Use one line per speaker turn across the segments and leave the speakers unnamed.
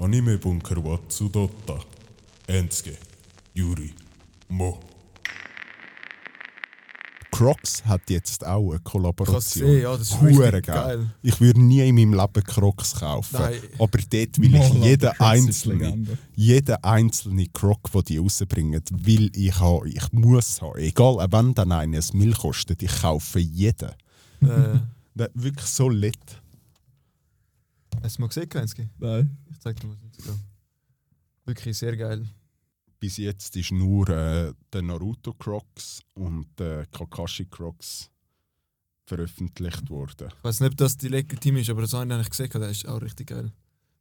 Anime Bunker wa Tsudotta. Ensuke. Yuri. Mo.
Crocs hat jetzt auch eine Kollaboration.
gesehen, ja, das ist
Hure
richtig geil.
Ich würde nie in meinem Leben Crocs kaufen.
Nein.
Aber dort will ich jeden einzelnen, jeden einzelnen Croc, den die rausbringen, will ich haben. Ich muss haben. Egal, wenn dann einer ein kostet, ich kaufe jeden.
Äh,
Das ist wirklich so lit.
Hast du mal gesehen, Kensky?
Nein.
Ich zeig dir mal das Instagram. Wirklich sehr geil.
Bis jetzt ist nur äh, der Naruto Crocs und der Kakashi Crocs veröffentlicht worden.
Ich weiß nicht, ob das die legitim ist, aber das habe ich eigentlich gesehen, der ist auch richtig geil.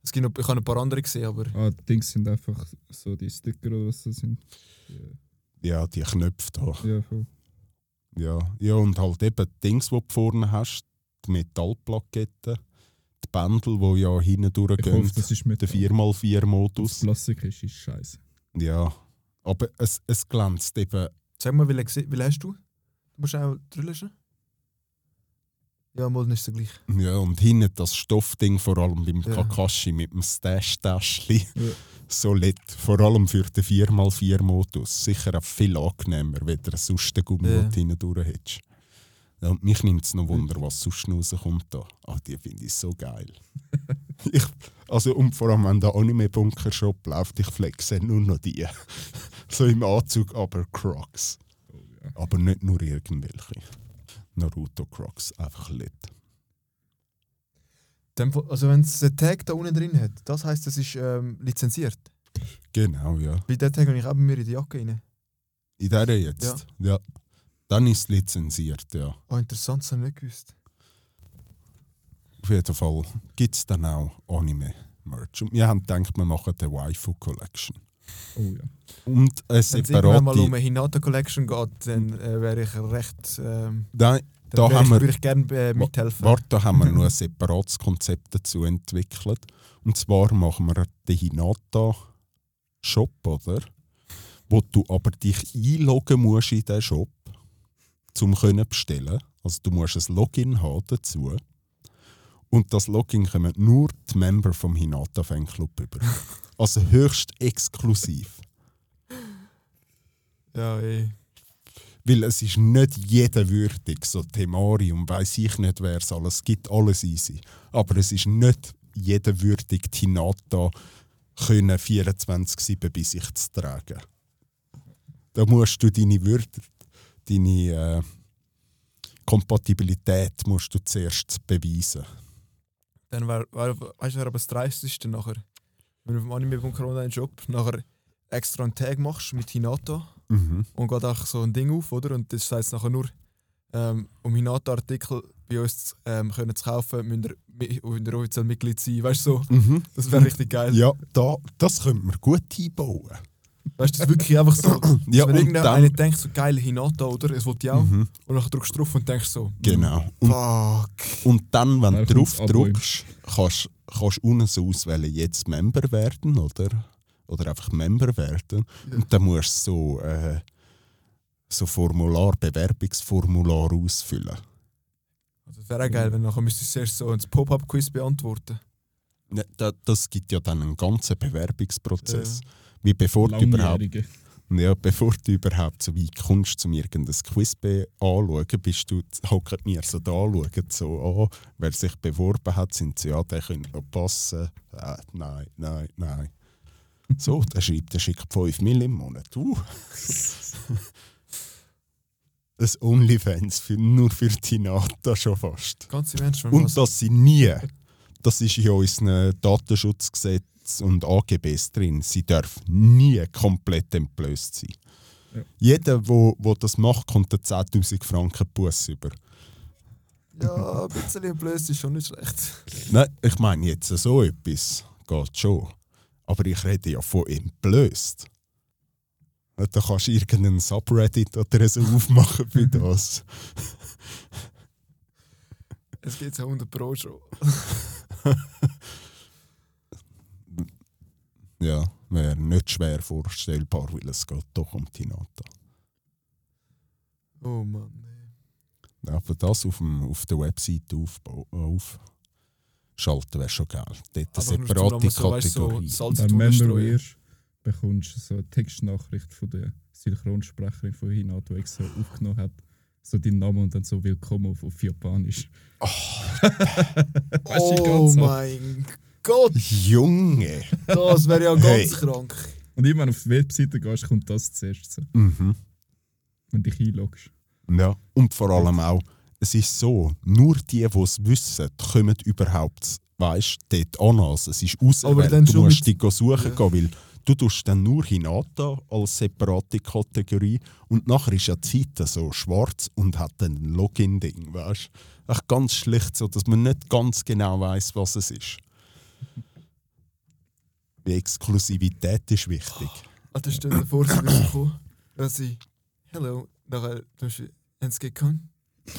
Es gibt noch, ich habe ein paar andere gesehen, aber
Ah, die Dings sind einfach so die Sticker oder was das sind.
Ja, die Knöpfe da.
Ja, voll.
Ja, ja und halt eben die Dings, die du vorne hast, die Metallplaketten, Bändel, die ja hinten
Ich
durchgehen,
hoffe, das ist mit
der 4x4-Modus.
Das Plastik ist, ist scheiße.
Ja, aber es, es glänzt eben.
sag mal, wie lange hast du? Du musst auch drüber lesen. Ja, mal ist es gleich.
Ja, und hinten das Stoffding, vor allem beim
Ja.
Kakashi mit dem Stash-Täschchen,
Ja.
so lit. Vor allem für den 4x4-Modus. Sicher auch viel angenehmer, wenn du sonst den Gummi,
Ja.
hinten durch hättest. Ja, und mich nimmt es noch Wunder, was sonst noch rauskommt da. Ah, die finde ich so geil. ich, also, und vor allem, wenn der Anime-Bunker-Shop läuft, ich flexe nur noch die. so im Anzug, aber Crocs. Aber nicht nur irgendwelche. Naruto Crocs, einfach lit.
Also wenn es einen Tag da unten drin hat, das heisst, es ist ähm, lizenziert.
Genau, ja.
Bei dem Tag habe ich auch bei mir in die Jacke rein.
In der jetzt? Ja. Dann ist es lizenziert, ja.
Oh, interessant, das habe ich nicht gewusst.
Auf jeden Fall gibt es dann auch Anime-Merch. Und wir haben gedacht, wir machen eine Waifu Collection.
Oh ja.
Und eine
Wenn es irgendwann mal um
separate.
eine Hinata Collection geht, dann äh, wäre ich recht. Ähm,
Nein,
dann
Da
wäre
haben
ich,
wir-
würde ich gerne äh, mithelfen.
warte, da haben wir noch ein separates Konzept dazu entwickelt. Und zwar machen wir den Hinata-Shop, oder? Wo du aber dich einloggen musst in diesen Shop, um können bestellen. Also du musst ein Login haben dazu. Und das Login kommen nur die Member vom Hinata Fanclub über. Also höchst exklusiv.
Ja, ey.
Weil es ist nicht jeder würdig, so Temari und weiss ich nicht, wer es alles gibt, alles easy. Aber es ist nicht jeder würdig, die Hinata können 24-7 bei sich zu tragen. Da musst du deine Würde, deine äh, Kompatibilität musst du zuerst beweisen.
Dann wäre, wär, weißt du, aber das Dreisteste nachher. Wenn du auf dem Anime.com online Shop nachher extra einen Tag machst mit Hinata
Mhm.
und geht auch so ein Ding auf, oder? Und das heißt nachher nur, ähm, um Hinata-Artikel bei uns ähm, können zu kaufen, müsst ihr, müsst ihr offiziell Mitglied sein. Weißt du, so,
Mhm.
das wäre richtig geil.
Ja, da, das könnte man gut einbauen.
Weißt du, das ist wirklich einfach so.
Ja,
wenn
und
irgendeiner denkt, so geil Hinata, oder? Es will ich auch.
Mhm.
Und dann drückst du drauf und denkst so,
Genau. Und
fuck.
Und dann, wenn du drauf drückst, kannst kannst du unten so auswählen, jetzt Member werden oder, oder einfach Member werden.
Ja.
Und dann musst du so, äh, so Formular, Bewerbungsformular ausfüllen.
Also, das wäre auch geil, wenn nachher müsstest du zuerst so ein Pop-Up-Quiz beantworten.
Ja, da, das gibt ja dann einen ganzen Bewerbungsprozess. Wie bevor du überhaupt. Ja, bevor du überhaupt so weit kommst, um irgendein Quiz anzuschauen, bist du, hocken mir so da, schauen so an, wer sich beworben hat, sind sie, ja, der könnte noch passen. Äh, nein, nein, nein. So, der schreibt, der schickt 5 Mill im Monat. Uh. Das Onlyfans für, nur für die Nata schon fast.
Ganze Menschen,
Und dass sie nie, das ist in unserem Datenschutzgesetz und AGBs drin, sie darf nie komplett entblößt sein.
Ja.
Jeder, wo, wo das macht, kommt einen 10'000 Franken Bus über.
Ja, ein bisschen blöd ist schon nicht schlecht.
Nein, ich meine jetzt so etwas geht schon. Aber ich rede ja von entblößt. Da kannst du irgendeinen Subreddit oder so aufmachen für das.
Es geht ja 100 Pro schon.
Ja, wäre nicht schwer vorstellbar, weil es geht doch um die Nata.
Oh Mann. ey.
Aber das auf, dem, auf der Webseite aufbau- auf schalten wäre schon geil. Dort eine separate
so, weißt, so
Kategorie.
Salz
Wenn du Member
streuen.
wirst, bekommst du so eine Textnachricht von der Synchronsprecherin von Hinato, die extra aufgenommen hat. So deinen Namen und dann so Willkommen auf, auf Japanisch. Weißt du,
Oh
ganz ab.
mein Gott,
Junge!
das wäre ja ganz
Hey.
krank.
Und immer wenn du auf die Webseite gehst, kommt das zuerst so,
Mhm.
wenn du dich einloggst.
Ja, und vor allem auch, es ist so, nur die, die es wissen, kommen überhaupt, weißt du, dort an. Also es ist
dann
du
schon
musst dich suchen
Ja.
gehen, weil du tust dann nur Hinata als separate Kategorie und nachher ist ja die Seite so schwarz und hat dann ein Login-Ding, weißt du. Echt ganz schlicht so, dass man nicht ganz genau weiß, was es ist. Die Exklusivität ist wichtig.
Alter, stell dir vor, sie würden kommen, dass sie, hello, nachher, du hast ins gekommen.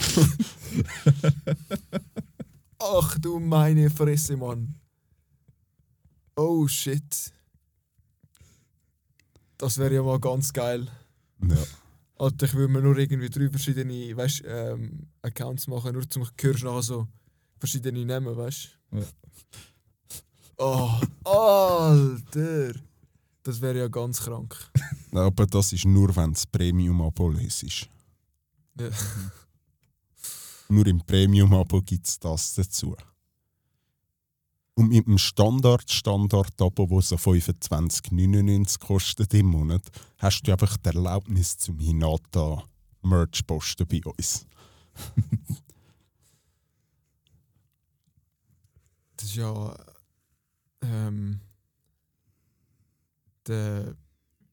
Ach du meine Fresse, Mann. Oh shit. Das wäre ja mal ganz geil.
Ja.
Alter, ich würde mir nur irgendwie drei verschiedene weißt, ähm, Accounts machen, nur zum hörst nachher so verschiedene Namen, weißt
Ja.
Oh, Alter! Das wäre ja ganz krank.
Aber das ist nur, wenn es Premium-Abo ist.
Ja.
Nur im Premium-Abo gibt es das dazu. Und mit dem Standard-Standard-Abo, das so 25,99 kostet im Monat, hast du einfach die Erlaubnis zum Hinata Merch posten bei uns.
Das ist ja. Ähm, der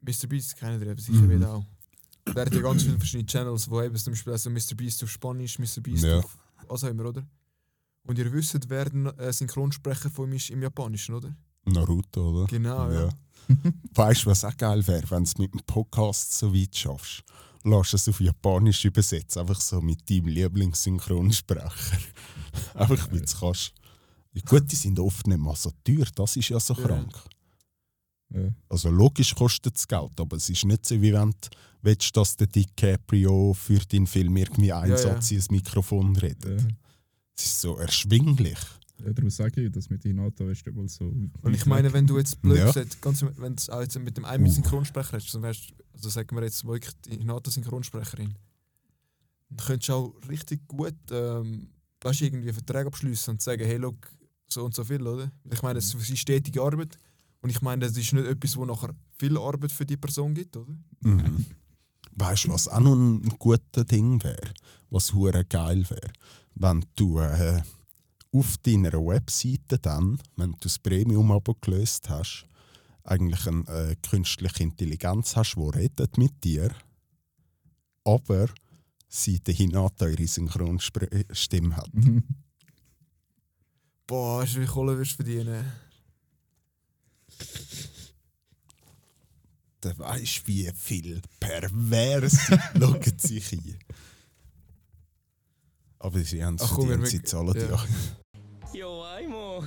Mr. Beast kennt ihr eben sicher
Mhm.
wieder auch. Der hat ja ganz viele verschiedene Channels, wo eben zum Beispiel also Mr. Beast auf Spanisch, Mr. Beast
Ja.
auf was auch immer, oder? Und ihr wisst, wer der äh, Synchronsprecher von ihm ist im Japanischen, oder?
Naruto, oder?
Genau, ja.
Weißt du, was auch geil wäre, wenn du es mit dem Podcast so weit schaffst? Lass es auf Japanisch übersetzen, einfach so mit deinem Lieblingssynchronsprecher. einfach wie du es kannst. Gut, die sind oft nicht mal so teuer, das ist ja so krank.
Ja.
Also logisch kostet es Geld, aber es ist nicht so, wie wenn du willst, dass der DiCaprio für deinen Film irgendwie einen
Ja, ja.
Ins Mikrofon redet.
Ja.
Es ist so erschwinglich.
Ja, darum sage ich, dass mit Hinato ist mal so.
Und ich meine, wenn du jetzt blöd
Ja.
gesagt, ganz, wenn du auch jetzt mit dem einen
Uh.
Synchronsprecher hast, dann wärst, also sagen wir jetzt wirklich die Hinata-Synchronsprecherin, dann könntest du auch richtig gut ähm, weißt, irgendwie Verträge abschließen und sagen, hey, look, so und so viel, oder? Ich meine, es ist stetige Arbeit und ich meine, das ist nicht etwas, wo nachher viel Arbeit für die Person gibt, oder?
Mhm. Weißt du, was auch noch ein guter Ding wäre? Was hure geil wäre? Wenn du äh, auf deiner Webseite dann, wenn du das Premium-Abo gelöst hast, eigentlich eine äh, künstliche Intelligenz hast, die redet mit dir, aber sie Hinata ihre Synchronstimme hat.
Mhm.
Boah, weißt wie Kohle wirst du verdienen?
Da weißt wie viel pervers schauen sich hier. Aber sie haben es verdient, sie zahlen
ja.
Jo, Aimo!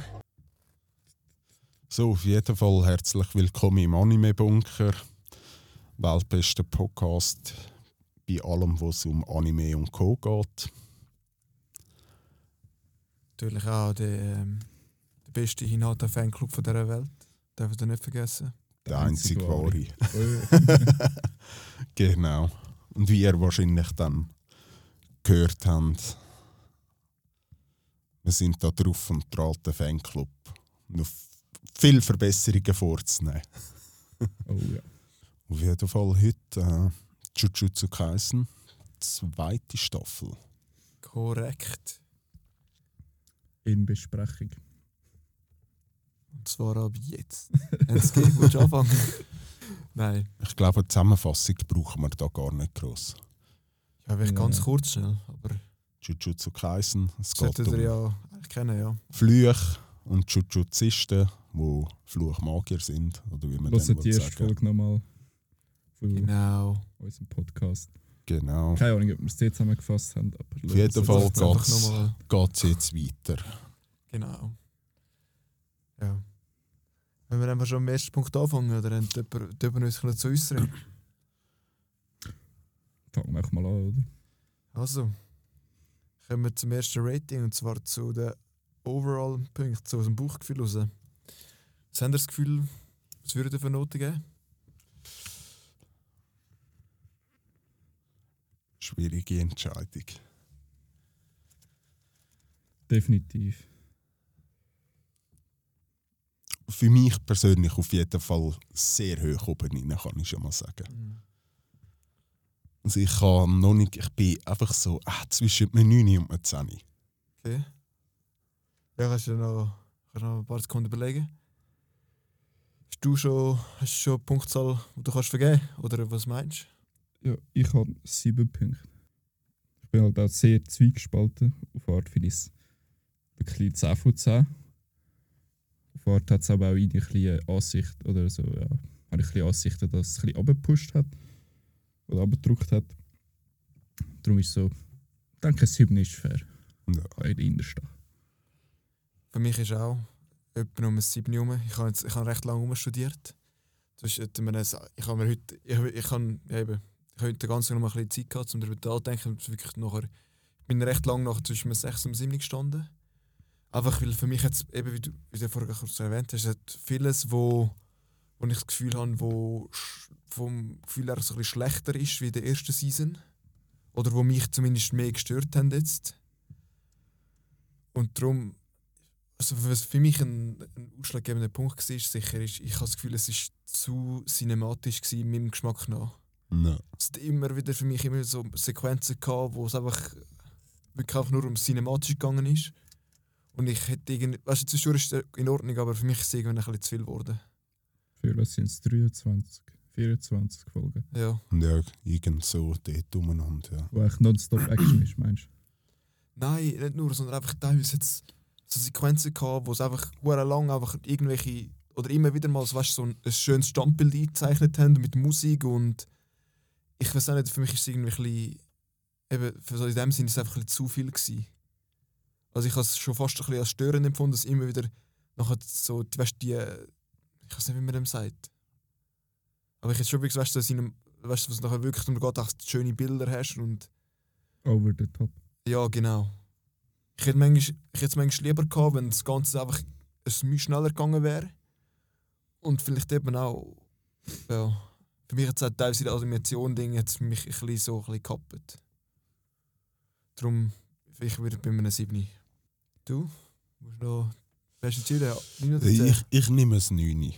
So, auf jeden Fall herzlich willkommen im Anime-Bunker. Weltbester Podcast bei allem, was um Anime und Co. geht.
Natürlich auch der, ähm, der beste Hinata-Fanclub von dieser Welt. Darf ich nicht vergessen.
Der einzige wahre.
Oh,
Genau. Und wie ihr wahrscheinlich dann gehört habt, wir sind da drauf und dran, den Fanclub noch viele Verbesserungen vorzunehmen.
oh ja.
Auf jeden Fall heute äh, Jujutsu Kaisen, zweite Staffel.
Korrekt.
In Besprechung.
Und zwar ab jetzt. Jetzt geht, willst du anfangen? Nein.
Ich glaube, eine Zusammenfassung brauchen wir da gar nicht groß.
Ja, vielleicht
Ja.
ganz kurz schnell. Aber
Jujutsu Kaisen, es geht
solltet ihr
um
ja eigentlich kennen, ja.
Flüche und Jujuzisten, die Fluchmagier sind. Oder wie man
Hört die erste
sagen.
Folge nochmal von
Genau.
unserem Podcast.
Genau.
Keine Ahnung, ob wir es jetzt zusammengefasst haben, aber
Auf jeden Fall. Geht es jetzt weiter.
Genau. Ja. Wenn wir einfach schon am ersten Punkt anfangen, oder dann jemand jemand uns zu äußern.
Fangen wir einfach mal an, oder?
Also, kommen wir zum ersten Rating und zwar zu der Overall-Punkte, so aus dem Bauchgefühl raus. Was habt ihr das Gefühl, was würde ihr für Noten geben?
Schwierige Entscheidung.
Definitiv.
Für mich persönlich auf jeden Fall sehr hoch oben rein, kann ich schon mal sagen. Also ich kann noch nicht, ich bin einfach so ah, zwischen einem 9 und einem 10.
Okay. Ja, kannst du noch, kannst du noch ein paar Sekunden überlegen? Hast du schon, hast du schon eine Punktzahl, die du kannst vergeben Oder was meinst
Ja, ich habe sieben Punkte. Ich bin halt auch sehr zweigespalten. Auf Art finde ich es ein bisschen 10 von 10. Auf Art hat es aber auch eine kleine Ansicht oder so, ja, habe ich ein bisschen Ansichten, dass es ein bisschen runtergepusht hat oder runtergedrückt hat. Darum ist es so, ich denke, 7 ist fair.
Ja.
Bei der Innerstadt.
Für mich ist auch etwa um ein 7 herum. Ich habe, jetzt, ich habe recht lange eine- ich habe mir heute, ich, ich habe ja eben, ich habe heute ganz noch ein bisschen Zeit gehabt, um darüber nachzudenken. Und wirklich nachher, ich bin recht lange nach zwischen einem 6 und 7 gestanden. Einfach weil für mich jetzt, eben wie du, wie du vorher kurz erwähnt hast, hat vieles, wo, wo ich das Gefühl habe, wo vom Gefühl her so ein bisschen schlechter ist wie in der ersten Season. Oder wo mich zumindest mehr gestört haben jetzt. Und darum also was für mich ein, ein ausschlaggebender Punkt war, sicher ist, ich habe das Gefühl, es ist zu cinematisch meinem Geschmack nach.
Ja.
Es hat immer wieder für mich immer so Sequenzen gehabt, wo es einfach wirklich einfach nur um Cinematisch gegangen ist. Und ich hätte irgendwie, weißt du, zwischendurch ist es in Ordnung, aber für mich ist es irgendwann ein bisschen zu viel geworden.
Für was sind es? 23, 24 Folgen.
Ja.
ja, irgend so dort umeinander. Ja.
Wo eigentlich nonstop Action ist, meinst du?
Nein, nicht nur, sondern einfach teilweise jetzt so Sequenzen gehabt, wo es einfach lang einfach irgendwelche oder immer wieder mal so, weißt, so ein, ein schönes Standbild eingezeichnet haben mit Musik und ich weiß auch nicht, für mich ist es irgendwie ein bisschen, eben, für so in dem Sinne ist es einfach ein bisschen zu viel gewesen. Also ich habe es schon fast ein bisschen als störend empfunden, dass immer wieder nachher so, die, weißt, die, ich weiß nicht, wie man dem sagt. Aber ich hätte schon wirklich, weißt, du, so weißt, was nachher wirklich darum geht, dass du schöne Bilder hast und
Over the top.
ja, genau. Ich hätte, manchmal, ich hätte es manchmal lieber gehabt, wenn das Ganze einfach ein bisschen schneller gegangen wäre. Und vielleicht eben auch, ja, für mich hat es auch teilweise die Animation-Ding jetzt mich ein bisschen so ein bisschen gekappt. Darum, ich würde bei einem 7. Du? Musst noch, hast du entschieden? Ja, 9 oder 10?
Ich, ich nehme es 9.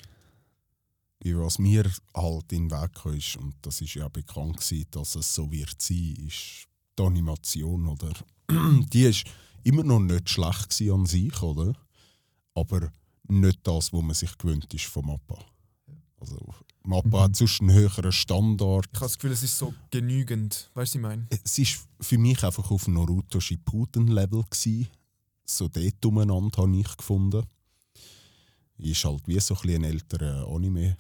Wie was mir halt in den Weg kam, ist, und das ist ja bekannt gewesen, dass es so wird sein, ist die Animation, oder? die ist immer noch nicht schlecht an sich, oder? Aber nicht das, was man sich gewöhnt ist von Mappa. Also, Mappa
Mhm.
hat sonst einen höheren Standard.
Ich habe das Gefühl, es ist so genügend. Weißt du, was ich meine?
Es ist für mich einfach auf Naruto Shippuden Level gsi. So dort umeinander habe ich gefunden. Ist halt wie so ein, bisschen ein älterer Anime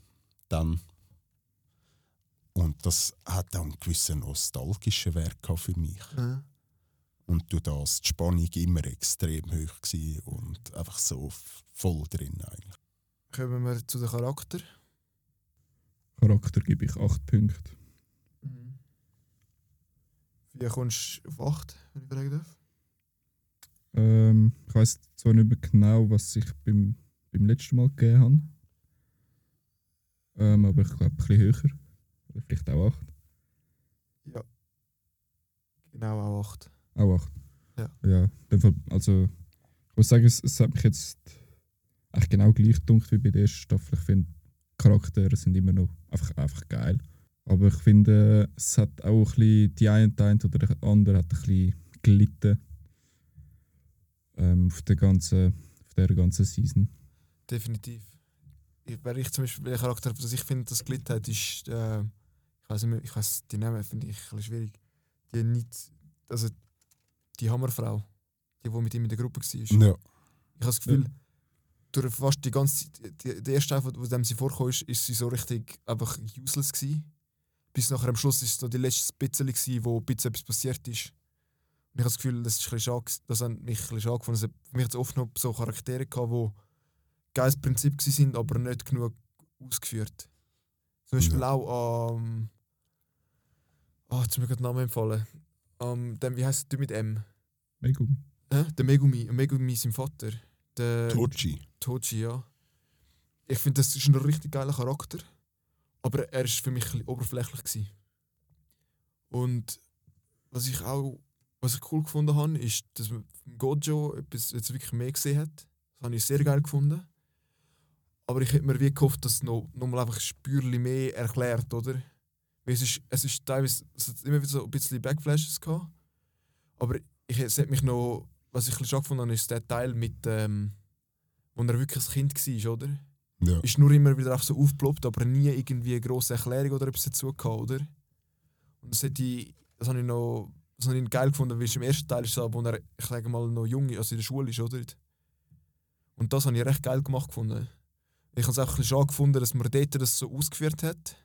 dann. Und das hat auch einen gewissen nostalgischen Wert für mich.
Ja.
Und durch das die Spannung immer extrem hoch und einfach so voll drin eigentlich.
Kommen wir zu den Charakter.
Charakter gebe ich 8 Punkte.
Wie kommst du auf 8, wenn ich fragen darf?
Ähm, ich weiß zwar nicht mehr genau, was ich beim, beim letzten Mal gegeben habe. Ähm, aber ich glaube, ein bisschen höher. Oder vielleicht auch 8.
Ja. Genau, auch 8.
Auch 8.
Ja.
Ja, also ich muss sagen, es, es hat mich jetzt echt genau gleich gedunkt wie bei der ersten Staffel. Ich finde, Charaktere sind immer noch einfach, einfach geil. Aber ich finde, es hat auch ein bisschen, die eine, die eine oder der andere hat ein bisschen gelitten ähm, auf, der ganzen, auf der ganzen Season.
Definitiv. Ich, wer ich zum Beispiel, der Charakter, das ich finde, das gelitten hat, ist, äh, ich weiß nicht mehr, ich weiß die Namen finde ich ein bisschen schwierig. Die nicht, also die Hammerfrau, die, die mit ihm in der Gruppe war. Ich
Ja,
habe das Gefühl, durch fast die ganze Zeit, die, die erste Staffel, wo dem sie vorkam, ist, ist sie so richtig einfach useless gewesen. Bis nachher am Schluss ist es noch die letzte bisschen gewesen, wo ein bisschen etwas passiert ist. Und ich habe das Gefühl, das ist ein schade, das hat mich ein bisschen schade gefunden. Für mich hat es oft noch so Charaktere gehabt, die geiles Prinzip sind, aber nicht genug ausgeführt. Zum Beispiel
Ja.
auch am. oh, jetzt ist mir gerade Name empfallen. Um, dem, wie heißt der mit M?
Megumi.
Äh, der Megumi, Megumi sein Vater. Der
Tochi.
Toji, ja. Ich finde, das ist ein richtig geiler Charakter. Aber er ist für mich ein bisschen oberflächlich. Gewesen. Und was ich auch was ich cool gefunden habe, ist, dass man Gojo etwas jetzt wirklich mehr gesehen hat. Das habe ich sehr geil gefunden. Aber ich hätte mir wie gehofft, dass es noch, noch mal einfach ein Spürchen mehr erklärt, oder? Weil es ist, es ist teilweise es hat immer wieder so ein bisschen Backflashes gehabt. Aber ich, es hat mich noch, was ich ein schade gefunden habe, ist der Teil mit, ähm, wo er wirklich ein Kind war, oder?
Ja.
ist nur immer wieder einfach so aufgeploppt, aber nie irgendwie eine grosse Erklärung oder etwas dazu gehabt, oder? Und das, hätte ich, das habe ich noch das habe ich geil gefunden, weil es im ersten Teil ist so, wo er, ich sage mal, noch jung ist, also in der Schule ist, oder? Und das habe ich recht geil gemacht gefunden. Ich habe es auch ein bisschen schade gefunden, dass man dort das so ausgeführt hat.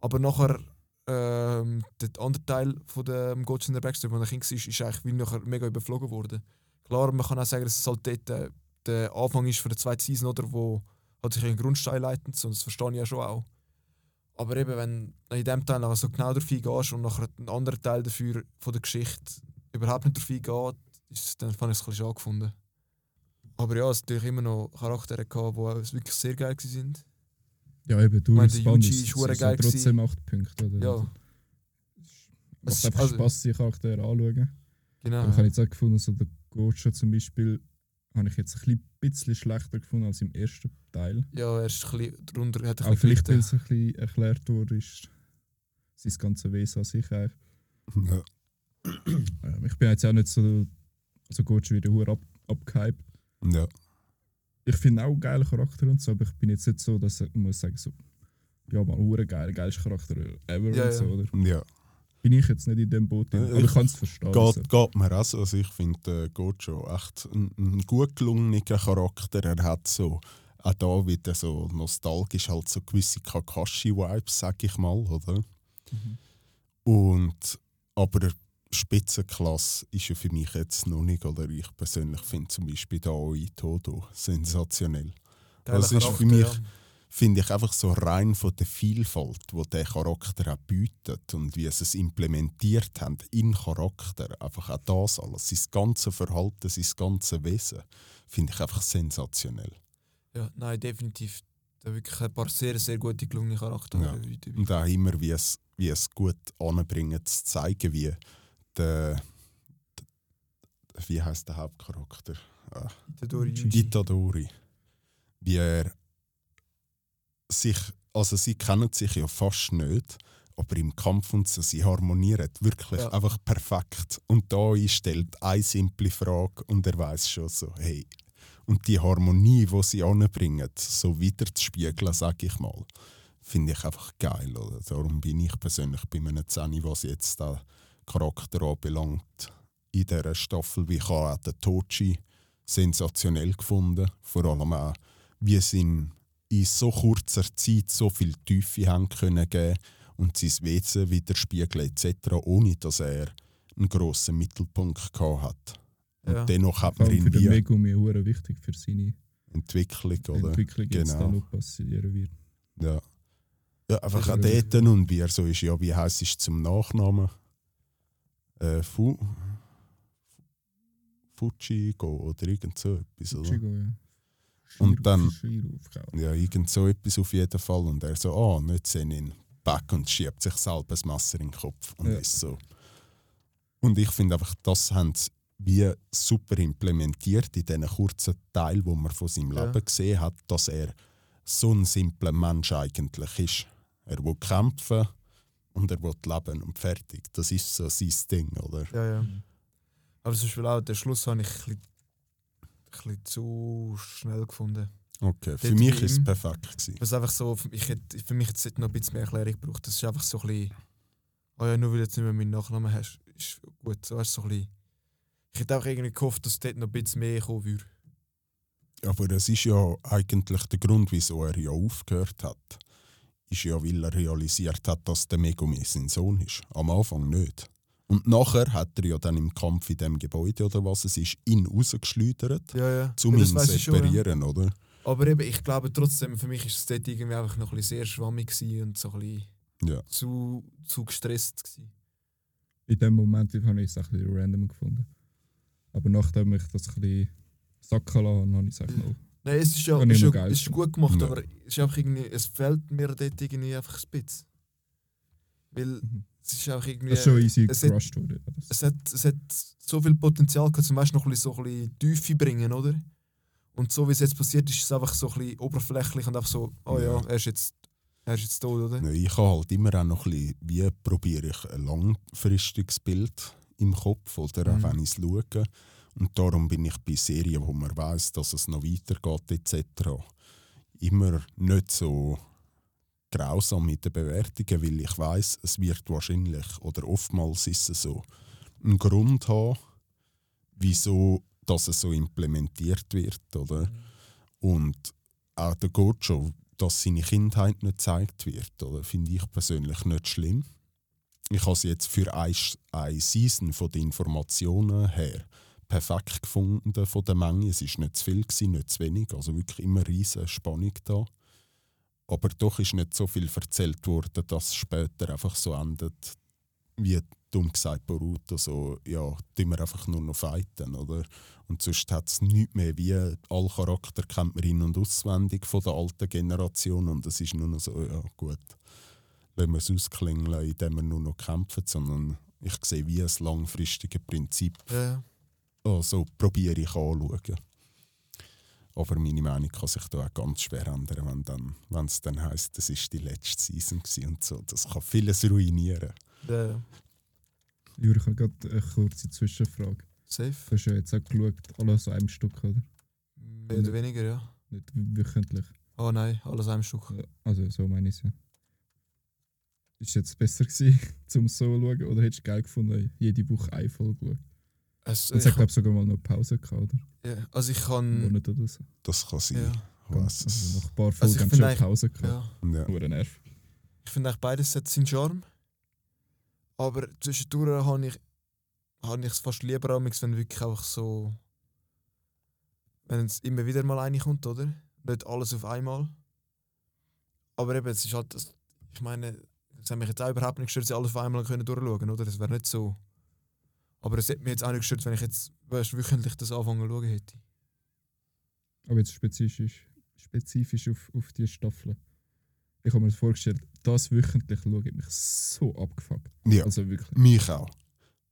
Aber nachher, ähm, der andere Teil von dem Ghost in der Backstory, wo er Kind war, ist eigentlich wie nachher mega überflogen worden. Klar, man kann auch sagen, dass es halt dort äh, der Anfang ist für die zweite Season, oder, wo hat sich einen Grundstein leitet, und das verstehe ich ja schon auch. Aber eben, wenn du in dem Teil so genau darauf eingehst und nachher ein anderer Teil dafür von der Geschichte überhaupt nicht darauf eingeht, dann fand ich es ein bisschen schade. Aber ja, es hat natürlich immer noch Charaktere gehabt, die wirklich sehr geil waren.
Ja, eben, du Band
Yuji
ist,
ist geil
trotzdem 8 Punkte. Oder?
Ja,
Macht
Es-
einfach
also-
Spass, die Charaktere anzuschauen.
genau.
Aber ich habe jetzt auch gefunden, so der Gojo zum Beispiel, habe ich jetzt ein bisschen schlechter gefunden als im ersten Teil.
Ja, er ist ein bisschen drunter, hat ein
Auch
bisschen
vielleicht, weil es ein bisschen erklärt wurde, ist sein ganze Wesen an sich eigentlich.
Ja.
Ähm, ich bin jetzt auch nicht so, also Gojo wieder hure ab, abgehypt.
ja.
Ich finde auch einen geilen Charakter und so, aber ich bin jetzt nicht so, dass ich muss sagen, so, ja, mal hure geil, geilster Charakter ever
Ja,
und so, oder?
ja.
Bin ich jetzt nicht in dem Boot aber
ich-
ich kann es verstehen. also.
Geht, geht mir auch so. Also ich finde äh, Gojo echt ein, ein gut gelungener Charakter. Er hat so auch da wieder so nostalgisch halt so gewisse Kakashi-Vibes, sag ich mal, oder?
Mhm.
Und aber Spitzenklasse ist ja für mich jetzt noch nicht, oder ich persönlich finde zum Beispiel da Aoi Todo sensationell.
Geiler
das ist für mich-
ja.
finde ich einfach so rein von der Vielfalt, wo der Charakter auch bietet und wie sie es implementiert haben in Charakter, einfach auch das alles, sein ganzes Verhalten, sein ganzes Wesen, finde ich einfach sensationell.
Ja, nein, definitiv. Da wirklich ein paar sehr, sehr gute gelungene Charaktere.
Ja. Und auch immer, wie es, wie es gut anbringen, zu zeigen, wie der, der wie heißt der Hauptcharakter? Ah,
Itadori.
Wie er sich, also sie kennen sich ja fast nicht, aber im Kampf und so, sie harmonieren wirklich
Ja.
einfach perfekt. Und da stellt eine simple Frage und er weiß schon so, hey, und die Harmonie, die sie anbringen, so wieder zu spiegeln, sage ich mal, finde ich einfach geil. Oder? Darum bin ich persönlich bei einem Zeni, was jetzt den Charakter anbelangt, in dieser Staffel, wie ich auch den Tochi sensationell gefunden. Vor allem auch, wie sie in, in so kurzer Zeit so viel Tiefe haben können geben und sein Wesen widerspiegeln etc., ohne dass er einen grossen Mittelpunkt gehabt hat. Und
Ja.
dennoch hat man
für
ihn
den Megumi hure wichtig für seine
Entwicklung, oder?
Entwicklung jetzt
Genau.
da noch passieren wird.
Ja. Ja, einfach
Sicher
auch dort und wie er so ist, ja, wie heißt es zum Nachnamen? Äh, Fu Fujigo oder irgend so etwas, oder?
Chigo, ja.
Und dann-. Ja, irgend so etwas auf jeden Fall. Und er so, ah, nicht sehen ihn back und schiebt sich selber das Messer in den Kopf. Und
Ja.
ist so. Und ich finde einfach, das haben sie wie super implementiert in diesen kurzen Teil, wo man von seinem
Ja.
Leben gesehen hat, dass er so ein simpler Mensch eigentlich ist. Er will kämpfen und er will leben und fertig. Das ist so sein Ding, oder?
Ja, ja. Aber zum Beispiel auch den Schluss habe ich ein bisschen, ein bisschen zu schnell gefunden.
Okay, für
Dort
mich
bei
ist es perfekt gewesen.
Was einfach so, ich hätte, für mich jetzt noch ein bisschen mehr Erklärung gebraucht. Das ist einfach so ein bisschen, oh ja, nur weil du jetzt nicht mehr meinen Nachnamen hast, ist gut. So, so ein bisschen. Ich hätte auch irgendwie gehofft, dass dort noch ein bisschen mehr kommen würde.
Aber es ist ja eigentlich der Grund, wieso er ja aufgehört hat. Ist ja, weil er realisiert hat, dass der Megumi sein Sohn ist. Am Anfang nicht. Und nachher hat er ja dann im Kampf in dem Gebäude oder was es ist, ihn rausgeschleudert,
Ja, ja.
um
ja,
ihn zu
schon, ja.
separieren, oder?
Aber eben, ich glaube trotzdem, für mich ist es dort irgendwie einfach noch ein bisschen sehr schwammig und so ein bisschen
Ja.
zu, zu gestresst gewesen.
In dem Moment habe ich es ein bisschen random gefunden. Aber nachdem ich das ein bisschen sacken lassen habe, habe ich gesagt, no.
Nein, es ist ja, ist ja ist gut gemacht,
Ja.
aber es ist einfach irgendwie, es fehlt mir dort irgendwie einfach ein bisschen. Weil
Mhm.
es ist einfach irgendwie.
Das ist schon easy
es hat-
gerusht das-
es hat, es hat so viel Potenzial gehabt, zum Beispiel noch ein bisschen, so ein bisschen Tiefe bringen, oder? Und so wie es jetzt passiert ist, ist es einfach so ein bisschen oberflächlich und einfach so, oh ja,
Ja.
er ist jetzt, er ist jetzt tot, oder?
Nein, ich habe halt immer auch noch ein bisschen, wie probiere ich ein langfristiges Bild im Kopf, oder auch
Mhm.
wenn ich es schaue. Und darum bin ich bei Serien, wo man weiß, dass es noch weitergeht etc. immer nicht so grausam mit den Bewertungen, weil ich weiß, es wird wahrscheinlich oder oftmals ist es so einen Grund haben, wieso dass es so implementiert wird, oder? Und auch der Gojo, dass seine Kindheit nicht gezeigt wird, oder? finde ich persönlich nicht schlimm. Ich habe es jetzt für eine, eine Season von den Informationen her perfekt gefunden von der Menge. Es ist nicht zu viel, gewesen, nicht zu wenig, also wirklich immer riesige Spannung da. Aber doch ist nicht so viel erzählt worden, dass es später einfach so endet, wie dumm gesagt Boruto, so, ja, tun wir einfach nur noch fighten, oder? Und sonst hat es nichts mehr wie alle Charakter kennt man in- und auswendig von der alten Generation und es ist nur noch so, ja gut, wenn wir es ausklingen lassen, indem wir nur noch kämpfen, sondern ich sehe wie ein langfristiges Prinzip,
Ja,
also probiere ich anzuschauen. Aber meine Meinung kann sich da auch ganz schwer ändern, wenn dann, wenn es dann heisst, das ist die letzte Season und so. Das kann vieles ruinieren.
ja, ja.
Juri, ich habe gerade eine kurze Zwischenfrage.
safe.
Du hast ja jetzt auch geschaut, alles an einem Stück, oder?
Mehr oder weniger, ja.
Nicht wöchentlich.
Oh nein, alles einem Stück.
Also, so meine ich es ja. Ist es jetzt besser gewesen, zum so zu schauen? Oder hättest du geil gefunden, jede Woche eine Folge schauen?
Es,
Und es
ich,
hat, glaube ich, sogar mal noch Pause gehabt, oder?
ja, also ich kann.
Monat oder so.
Das kann sein.
Ja,
Ich weiss
Also nach ein paar
Also
Folgen sie schon Pause gehabt.
ja.
Ja.
Nur ein Nerv.
Ich finde eigentlich beides hat seinen Charme. Aber zwischendurch habe ich, habe ich es fast lieber, amigs, wenn wirklich einfach so. Wenn es immer wieder mal reinkommt, oder? Nicht alles auf einmal. Aber eben, es ist halt. Das, ich meine, es hat mich jetzt auch überhaupt nicht gestört, sie alles auf einmal können durchschauen oder? Das wäre nicht so. Aber es hätte mich jetzt auch nicht gestört, wenn ich jetzt weißt, wöchentlich das anfangen zu schauen hätte.
Aber jetzt spezifisch, spezifisch auf, auf die Staffel. Ich habe mir das vorgestellt, das wöchentlich schaue ich mich so abgefuckt.
ja.
Also wirklich.
Mich auch.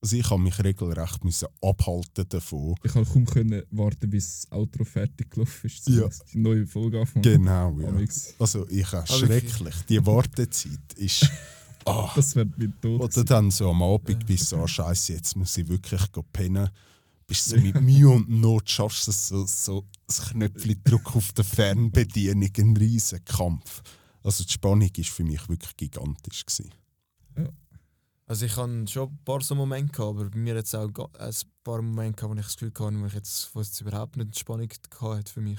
Also ich habe mich regelrecht müssen abhalten davon.
Ich konnte kaum können warten, bis das Outro fertig gelaufen ist, um
Ja.
die neue Folge anfangen.
Genau, ja. Also ich auch
Ah, wirklich?
schrecklich. Die Wartezeit ist... Ah.
Das wird mein Tod.
Oder
gewesen.
dann so am Abend bist du so, scheiße, jetzt muss ich wirklich go pennen. Bist so mit Mühe und Not schaffst du es so, so das Knöpfchen Druck auf der Fernbedienung, ein riesen Kampf. Also die Spannung war für mich wirklich gigantisch. Gewesen.
Also ich hatte schon ein paar so Momente, gehabt, aber bei mir jetzt auch ein paar Momente, gehabt, wo ich das Gefühl hatte, wo ich jetzt, wo es jetzt überhaupt nicht die Spannung hatte für mich.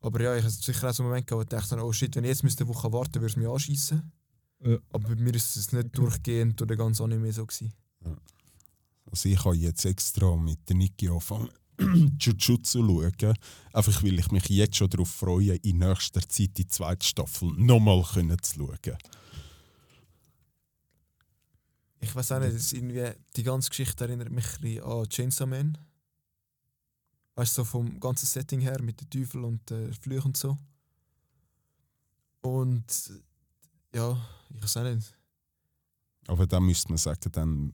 Aber ja, ich hatte sicher auch so Momente, gehabt, wo ich dachte, oh shit, wenn ich jetzt müsste eine Woche warten, würde es mich anschießen.
Ja.
Aber bei mir ist es nicht durchgehend durch den ganzen Anime so gewesen.
Also ich habe jetzt extra mit der Niki angefangen, Jujutsu zu schauen. Einfach weil ich mich jetzt schon darauf freue, in nächster Zeit die zweite Staffel nochmal können zu schauen.
Ich weiß auch nicht, irgendwie, die ganze Geschichte erinnert mich ein bisschen an Chainsaw Man. Weißt du, so vom ganzen Setting her mit den Teufeln und äh, Flüchen und so. Und ja, ich weiß auch nicht.
Aber dann müsste man sagen, dann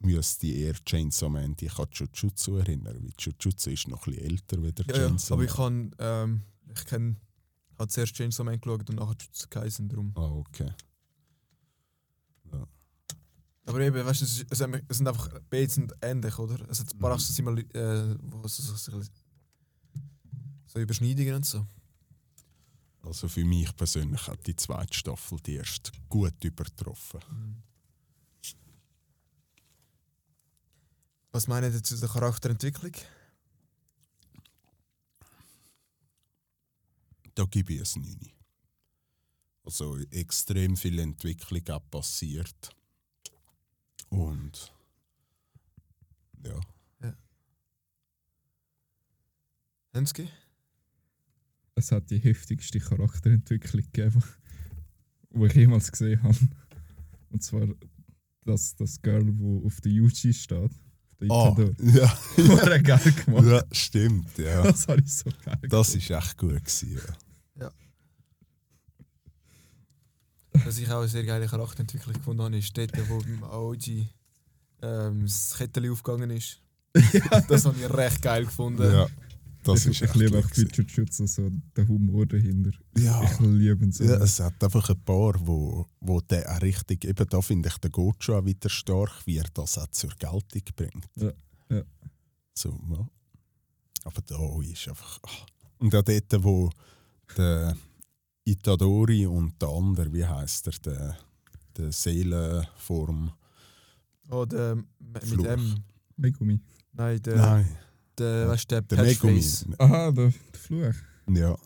müsste ich eher Chainsaw Man dich an Jujutsu erinnern, weil Jujutsu ist noch ein bisschen älter wie der
Ja, ja,
Chainsaw
aber
Man.
ich kann, ähm, ich kenne, habe zuerst Chainsaw Man geschaut und nachher Jujutsu Kaisen drum.
Ah, okay.
Aber eben, weißt du, es, es, sind- es sind einfach beide sind ähnlich, oder? Es hat ein paar
Mhm.
Simili äh, wo es so, so, Überschneidungen und so.
Also für mich persönlich hat die zweite Staffel die erst gut übertroffen.
Was meinen Sie zu der Charakterentwicklung?
Da gebe ich es 9. Also extrem viel Entwicklung auch passiert. Und ja,
Hensky?
Es hat die heftigste Charakterentwicklung gegeben, die ich jemals gesehen habe. Und zwar das, das Girl, wo auf der Yuji steht. Auf der
Ah,
Ikado.
ja,
Hure geil gemacht.
ja, stimmt, ja.
Das habe ich so geil
Das ist echt gut gewesen, ja.
Was ich auch eine sehr geile Charakterentwicklung gefunden habe, ist dort, wo beim Aoji ähm, das Kettchen aufgegangen ist. Das habe ich recht geil gefunden.
Ja, das
ich,
ist
ich liebe auch. Future so der Humor dahinter.
Ja.
Ich liebe so.
Ja, es hat einfach ein paar, wo, wo der auch richtig, eben da finde ich den Gojo auch wieder stark, wie er das auch zur Geltung bringt.
Ja, ja.
So, ja. Aber da ist einfach. ach. Und auch dort, wo der Itadori und der andere, wie heißt er, der, der Seelenform.
Oder mit
Fluch.
dem.
Megumi.
Nein, der,
Nein,
der, weißt, der,
der Megumi.
Aha, der, der Fluch.
Ja,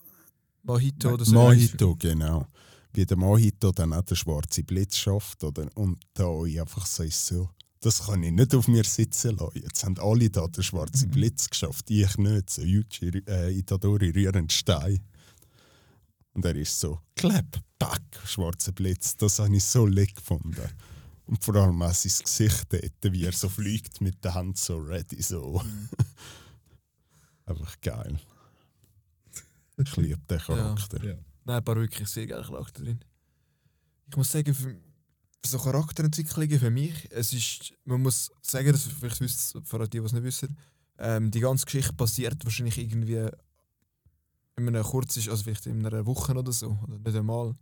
Mojito oder so.
Mahito, genau. Wie der Mahito dann auch den schwarzen Blitz schafft. Oder? Und da ich einfach so ist so, das kann ich nicht auf mir sitzen lassen. Jetzt haben alle da den schwarzen Blitz geschafft, ich nicht. So Yuji, äh, Itadori rühren Stein. Und er ist so, klapp, pack, schwarzer Blitz. Das habe ich so leck gefunden. Und vor allem auch sein Gesicht dort, wie er so fliegt mit der Hand so ready. So. einfach geil. Ich liebe den Charakter.
Ja.
Nein, ein paar wirklich sehr geile Charakter drin. Ich muss sagen, für, so Charakterentwicklungen für mich, es ist, man muss sagen, dass vielleicht wisst für die, die es nicht wissen, ähm, die ganze Geschichte passiert wahrscheinlich irgendwie in einer kurzen, also vielleicht in einer Woche oder so, oder nicht einmal.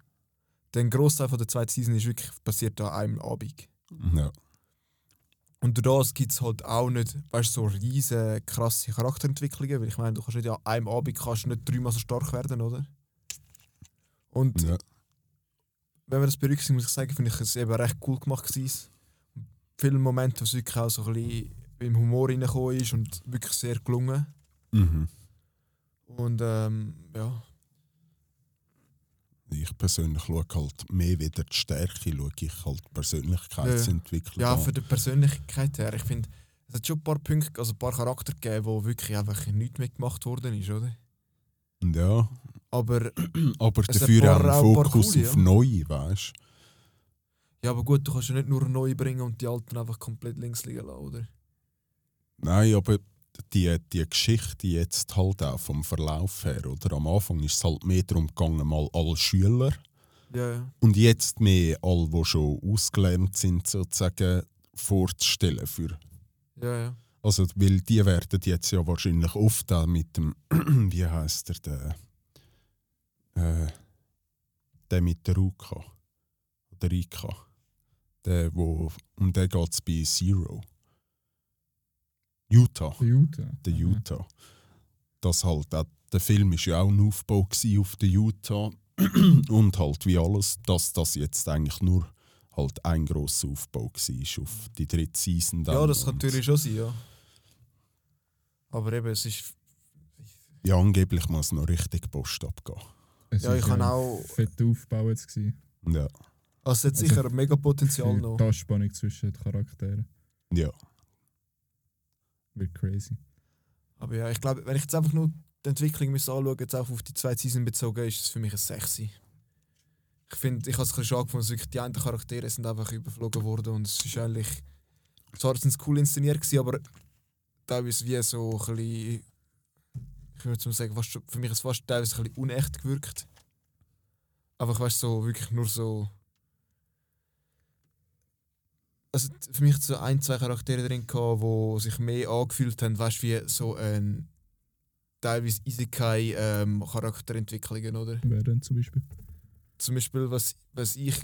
Der Großteil von der zweiten Season ist wirklich passiert an einem Abend.
Ja.
Und durch das gibt es halt auch nicht, weißt, so riesige, krasse Charakterentwicklungen, weil ich meine, du kannst nicht an einem Abend kannst du nicht dreimal so stark werden, oder? Und
Ja.
wenn man das berücksichtigt, muss ich sagen, finde ich es eben recht cool gemacht gewesen. Viele Momente, wo es wirklich auch so ein bisschen im Humor reingekommen ist und wirklich sehr gelungen.
Mhm.
Und ähm, ja,
Ich persönlich schaue halt mehr wieder die Stärke, schaue ich halt Persönlichkeitsentwicklung
ja
an.
für die Persönlichkeit her, ich finde, es hat schon ein paar Punkte, also ein paar Charakter gegeben, wo wirklich einfach nichts mehr gemacht worden ist, oder?
Ja,
Aber,
aber dafür auch ein
auch ein paar
Fokus
coole,
auf
ja.
Neue, weißt
ja, aber gut, du kannst ja nicht nur neu bringen und die alten einfach komplett links liegen lassen, oder?
Nein, aber die, die Geschichte jetzt halt auch vom Verlauf her, oder? Am Anfang ist es halt mehr darum gegangen, mal alle Schüler
Ja, ja.
und jetzt mehr alle, die schon ausgelernt sind, sozusagen vorzustellen für
Ja, ja.
Also, weil die werden jetzt ja wahrscheinlich oft auch mit dem, wie heißt der, der, äh, der mit der Ruka, oder Rika, der, wo, um den geht es bei Zero. Utah,
Der Utah.
der
Aha.
Utah. Das halt, auch, der Film ist ja auch ein Aufbau auf der Utah und halt wie alles, dass das jetzt eigentlich nur halt ein grosser Aufbau war auf die dritte Season. Dann
Ja, das kann natürlich schon sein, ja. Aber eben, es ist.
Ja, angeblich muss noch richtig Post abgehen.
Es
Ja, ich kann
ein
auch.
Fetter Aufbau jetzt gewesen.
Ja,
Also, es hat
Also
sicher mega Potenzial noch.
Die Anspannung zwischen den Charakteren.
ja.
Wird crazy.
Aber ja, ich glaube, wenn ich jetzt einfach nur die Entwicklung müsste anschauen, jetzt auch auf die zweite Season bezogen, ist es für mich ein Sexy. Ich finde, ich habe es ein bisschen schade gefunden, die einen Charaktere sind einfach überflogen worden und es ist eigentlich. Zwar sind cool inszeniert, gewesen, aber teilweise wie so ein bisschen. Ich würde sagen, fast, für mich ist es fast teilweise ein bisschen unecht gewirkt. Einfach, weißt so wirklich nur so. Also für mich so ein, zwei Charaktere drin gehabt, die sich mehr angefühlt haben, weißt du, wie so ein teilweise Isekai ähm, Charakterentwicklungen, oder?
Wer denn zum Beispiel?
Zum Beispiel, was, was ich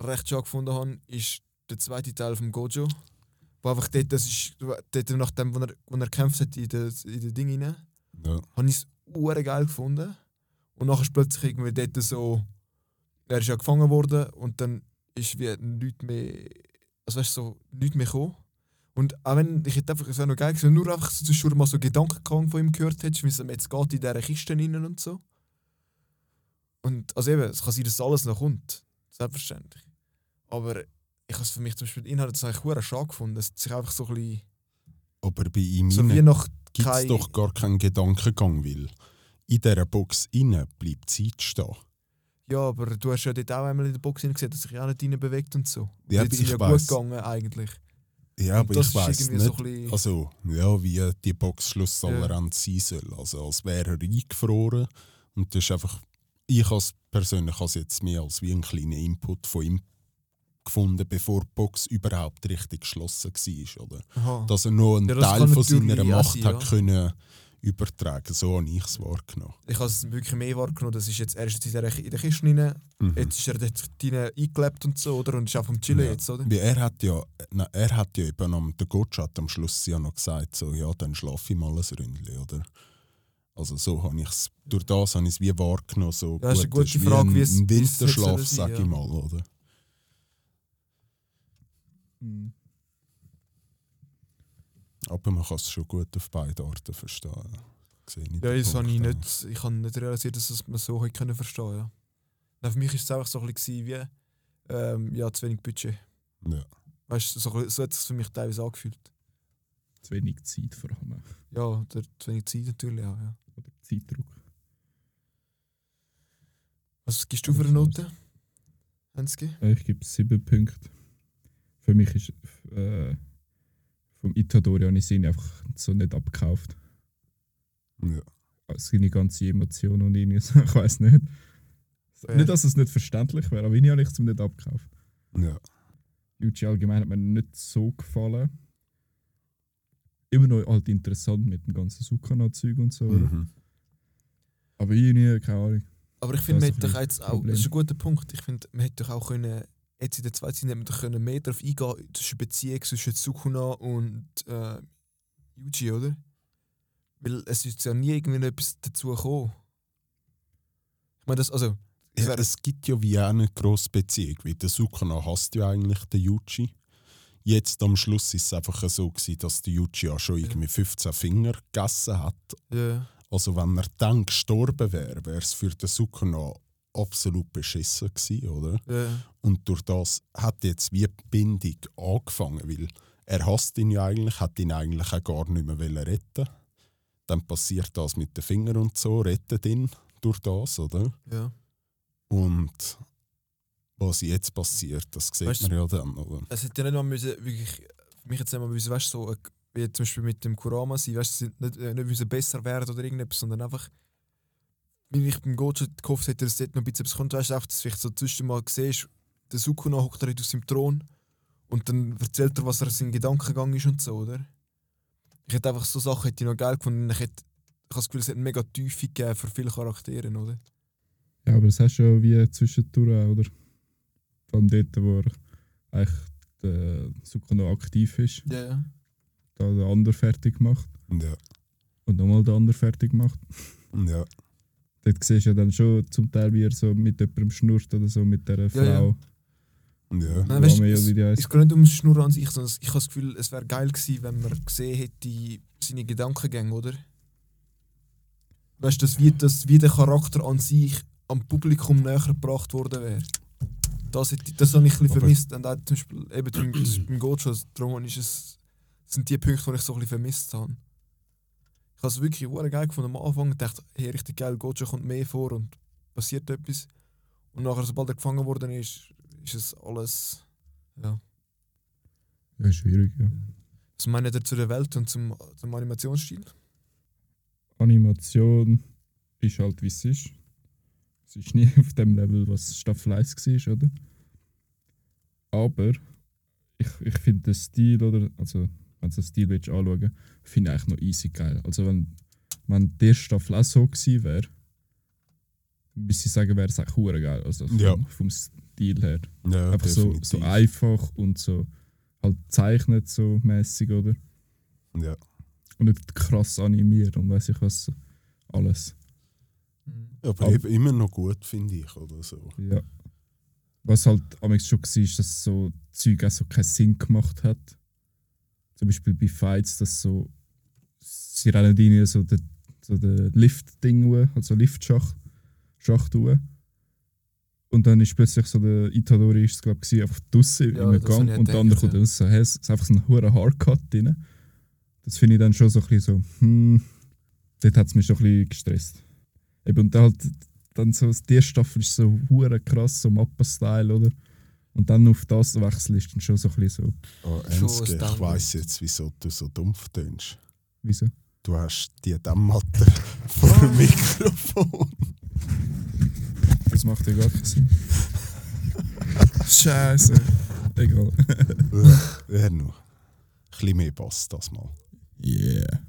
recht schade gefunden habe, ist der zweite Teil vom Gojo. Wo einfach dort, das ist, dort nachdem, wo er, wo er kämpft hat in den in den Ding rein,
ja.
habe ich es hure geil gefunden. Und nachher ist plötzlich irgendwie dort so, er ist ja gefangen worden und dann ist wie nichts mehr, also weißt du, so nichts mehr gekommen. Und auch wenn, ich hätte einfach, es wäre noch geil gewesen, nur einfach so zwischendurch mal so Gedankengang von ihm gehört hättest, wie es ihm jetzt geht in dieser Kiste rein und so. Und also eben, es kann sein, dass alles noch kommt. Selbstverständlich. Aber ich habe es für mich zum Beispiel Inhalt das eigentlich hure schade gefunden. Es hat sich einfach so ein bisschen,
Aber bei ihm
so
gibt es
kein-
doch gar keinen Gedankengang, weil in dieser Box innen bleibt Zeit stehen.
Ja, aber du hast ja dort auch einmal in der Box gesehen, dass sich auch nicht rein bewegt und so.
Ja,
Dort
aber ich
ja gut gegangen eigentlich.
Ja,
Und
aber ich weiß nicht,
so
also, ja, wie die Boxschlusstoleranz sein soll. Also, als wäre er eingefroren. Und das ist einfach, ich als persönlich als jetzt mehr als wie einen kleinen Input von ihm gefunden, bevor die Box überhaupt richtig geschlossen war. Oder?
Aha.
Dass er nur einen
Ja,
Teil von seiner Macht
sein,
hat
ja.
können übertragen. So habe ich es wahrgenommen.
Ich habe es wirklich mehr wahrgenommen. Das ist jetzt, er ist jetzt in der, in der Kiste rein,
Mhm.
jetzt ist er dort rein eingelebt und so, oder? Und ist auch vom Chillen
Ja.
jetzt, oder?
Wie er hat ja, na, er hat ja eben am, der Gotch hat am Schluss ja noch gesagt, so, ja, dann schlafe ich mal ein Ründchen, oder? Also so habe ich es, durch das habe ich es wie wahrgenommen, so
Ja, das ist eine
gut,
gute Frage,
ein,
wie es-
Winterschlaf,
sollen sein,
sag
ja.
ich mal, oder?
Mhm.
Aber man kann es schon gut auf beide Arten verstehen. ja. Sehe ich
Ja, das habe ich
auch.
nicht, ich habe nicht realisiert, dass es man so hätte können verstehen ja. Nein, Für mich war es einfach so ein bisschen wie ähm, ja, zu wenig Budget.
Ja.
Weißt du, so, so hat es für mich teilweise angefühlt.
Zu wenig Zeit vor allem.
Ja, der zu wenig Zeit natürlich auch. Ja.
Oder Zeitdruck.
Was gibst du für eine Note? Hensky?
Äh, Ich gebe sieben Punkte. Für mich ist äh, vom Itadori habe ich sie einfach so nicht abgekauft.
Ja.
Also Seine ganze Emotion und irgendwie so, ich weiß nicht.
Fair.
Nicht, dass es nicht verständlich wäre, aber ich habe es nicht abgekauft.
Ja.
Yuji allgemein hat mir nicht so gefallen. Immer noch halt interessant mit dem ganzen Sukana-Zeug und so.
Mhm.
Aber irgendwie, keine Ahnung.
Aber ich finde, man hätte doch jetzt auch,
Problem.
das ist ein guter Punkt. Ich finde, man hätte doch auch können, jetzt in der zweiten Szene, hätte man mehr darauf eingehen, eine Beziehung zwischen Sukuna und äh, Yuji, oder? Weil es ist ja nie irgendwie etwas dazu gekommen. Ich meine, das, also, es
Ja, es gibt ja wie auch eine grosse Beziehung, weil der Sukana hasst ja eigentlich den Yuji. Jetzt am Schluss ist es einfach so gewesen, dass der Yuji ja schon irgendwie 15 Finger gegessen hat.
ja,
Also wenn er dann gestorben wäre, wäre es für den Sukana absolut beschissen gewesen, oder?
ja,
Und durch das hat jetzt wie die Bindung angefangen, weil er hasst ihn ja eigentlich, hat ihn eigentlich auch gar nicht mehr wollen retten. Dann passiert das mit den Fingern und so, rettet ihn durch das, oder?
ja.
Und was jetzt passiert, das sieht
Weißt
man ja dann, oder?
Es hätte ja nicht mal müssen, wirklich, für mich jetzt nicht mal müssen, weißt, so, äh, wie zum Beispiel mit dem Kurama sein, weißt, sie nicht, äh, nicht müssen besser werden oder irgendetwas, sondern einfach, wie ich beim Gojo gehofft hätte, dass dort noch ein bisschen etwas kommt, weißt du, dass du vielleicht so zwischen mal siehst, der Sukuna hockt da auf seinem Thron und dann erzählt er, was er sein Gedankengang ist und so, oder? Ich hätte einfach so Sachen hätte ich noch geil gefunden. Ich, hätte, ich habe das Gefühl, es hat eine mega Tiefe gegeben für viele Charaktere, oder?
Ja, aber das hast du ja wie zwischendurch oder? Vor allem dort, wo er eigentlich der Sukano aktiv ist,
Ja, ja.
da der andere fertig macht
Ja,
und nochmal der andere fertig macht.
ja,
Dort siehst du ja dann schon zum Teil, wie er so mit jemandem schnurrt oder so, mit dieser
Ja, ja.
Frau.
ja.
Nein, weißt es,
wie die heisst.
es geht nicht um das Schnurren an sich, sondern ich habe das Gefühl, es wäre geil gewesen, wenn man gesehen hätte, seine Gedankengänge, oder? Weißt du, wie, wie der Charakter an sich am Publikum näher gebracht worden wäre. Das, hätte, das habe ich ein bisschen
Aber-
vermisst. Und auch zum Beispiel eben beim, beim Gojo, darum ist es, sind die Punkte, die ich so ein bisschen vermisst habe. Ich habe es wirklich geil gefunden am Anfang und dachte, hey, richtig geil, Gojo kommt mehr vor und passiert etwas. Und nachher, sobald er gefangen worden ist, ist es alles. Ja.
Ja, schwierig, ja.
Was meint ihr zu der Welt und zum, zum Animationsstil?
Animation ist halt wie es ist. Es ist nie auf dem Level, was Staffel 1 war, oder? Aber ich, ich finde den Stil, oder, also wenn du den Stil willst anschauen finde ich eigentlich noch easy geil. Also wenn, wenn die erste Staffel auch so gewesen wäre, müsste ich sagen, wäre es eigentlich hure geil. Also vom,
Ja.
vom Stil her.
ja
Einfach so,
definitiv.
so einfach und so halt zeichnet so mäßig, oder?
Ja.
Und nicht krass animiert und weiß ich was alles.
Aber
Aber-
eben immer noch gut, finde ich, oder so.
Ja. Was halt am schon war, ist, dass so Zeug auch so keinen Sinn gemacht hat. Zum Beispiel bei Fights, dass so. Sie rennen rein so den, so den Lift-Ding, also Liftschacht Schacht hoch. Und dann ist plötzlich so der Itadori, ist es glaube ich, einfach draußen
Ja,
im Gang
ich
und der andere kommt raus. Hey, es ist einfach so ein hoher Hardcut drin. Das finde ich dann schon so ein bisschen so, hm, dort hat es mich schon ein bisschen gestresst. Eben, und dann halt dann so, die erste Staffel ist so hure krass, so Mappa-Style, oder? Und dann auf das wechseln ist dann schon so ein bisschen so,
Oh,
Schon
Enske, ich weiss jetzt, wieso du so dumpf tönst.
wieso?
Du hast die Dämmmatte vor dem Mikrofon.
Das macht ja gar keinen Sinn. Scheiße. Egal.
Wer noch? Ein bisschen mehr Bass das mal.
Yeah.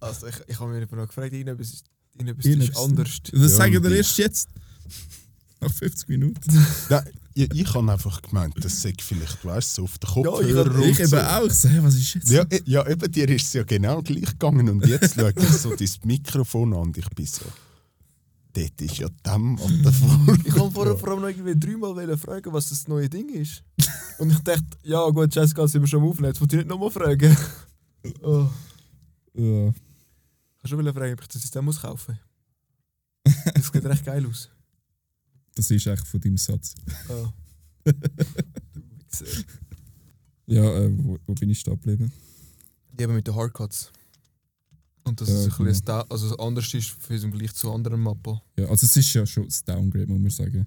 Also ich, ich habe mich noch gefragt, irgendetwas, irgendetwas
Irgendetwas-
ist anders.
Das
Ja,
sagen wir erst jetzt. Nach 50 Minuten.
Nein, ich, ich habe einfach gemeint, das sei vielleicht, weißt du, so auf den
Ja,
Kopfhörer
ich
Ich eben auch. Hey, was ist jetzt?
Ja, eh, ja, eben dir ist es ja genau gleich gegangen und jetzt schaue ich so dein Mikrofon an und ich bin so, dort ist ja Dämmmatte vor.
Ich wollte vorher vor allem noch irgendwie dreimal fragen, was das neue Ding ist. Und ich dachte, ja gut, Jessica, sind wir schon am Aufnehmen, jetzt muss ich nicht nochmal fragen. Oh.
Ja.
Ich kann schon wollen fragen, ob ich das System muss kaufen muss. Das sieht recht geil aus.
Das ist echt von deinem Satz.
Oh. Du Wichser.
Ja, äh, wo, wo bin ich stehen geblieben?
Die eben mit den Hardcuts. Und dass
Ja,
es ein
genau.
bisschen da- also anders ist für im Vergleich zu anderen Mappen.
Ja, also es ist ja schon das Downgrade, muss man sagen.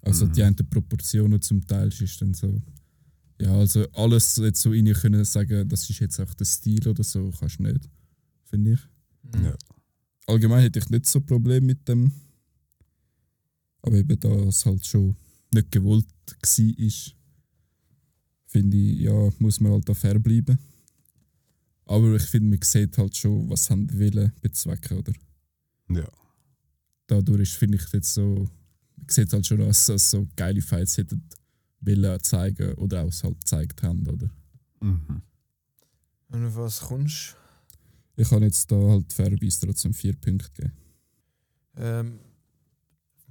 Also
Mhm.
die einen Proportionen zum Teil ist dann so. Ja, also alles jetzt so rein können sagen, das ist jetzt auch der Stil oder so, kannst du nicht, finde ich.
Ja.
Allgemein hätte ich nicht so ein Problem mit dem. Aber eben da es halt schon nicht gewollt war, ist, finde ich, ja, muss man halt da fair bleiben. Aber ich finde, man sieht halt schon, was sie wollen bezwecken, oder?
Ja.
dadurch ist, finde ich jetzt so, man sieht halt schon, dass sie so geile Fights hätten wollen zeigen oder auch halt gezeigt haben, oder?
Mhm.
Und auf was kommst
Ich kann jetzt da halt fairerweise trotzdem vier Punkte geben.
ähm,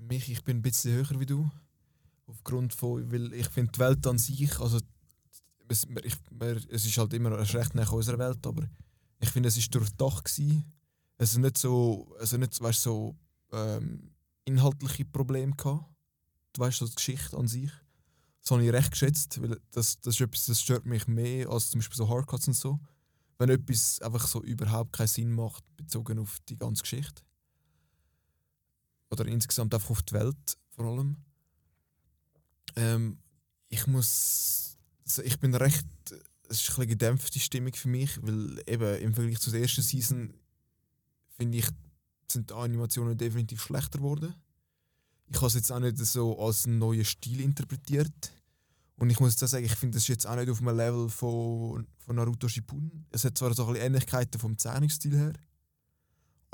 mich, ich bin ein bisschen höher wie du. Aufgrund von, weil ich finde die Welt an sich, also es, ich, es ist halt immer es ist recht nach unserer Welt, aber ich finde, es ist durchdacht. Es ist nicht so, also nicht, weißt, so ähm, inhaltliche Probleme gehabt. Du weißt, so die Geschichte an sich. Das habe ich recht geschätzt, weil das, das ist etwas, das stört mich mehr als zum Beispiel so Hardcuts und so. Wenn etwas einfach so überhaupt keinen Sinn macht, bezogen auf die ganze Geschichte. Oder insgesamt einfach auf die Welt vor allem. Ähm, ich muss. Also ich bin recht. Es ist ein bisschen gedämpfte Stimmung für mich, weil eben im Vergleich zur ersten Season finde ich, sind die Animationen definitiv schlechter geworden. Ich habe es jetzt auch nicht so als einen neuen Stil interpretiert. Und ich muss jetzt auch sagen, ich finde, das ist jetzt auch nicht auf einem Level von, von Naruto Shippuden. Es hat zwar so ein bisschen Ähnlichkeiten vom Zeichnungsstil her,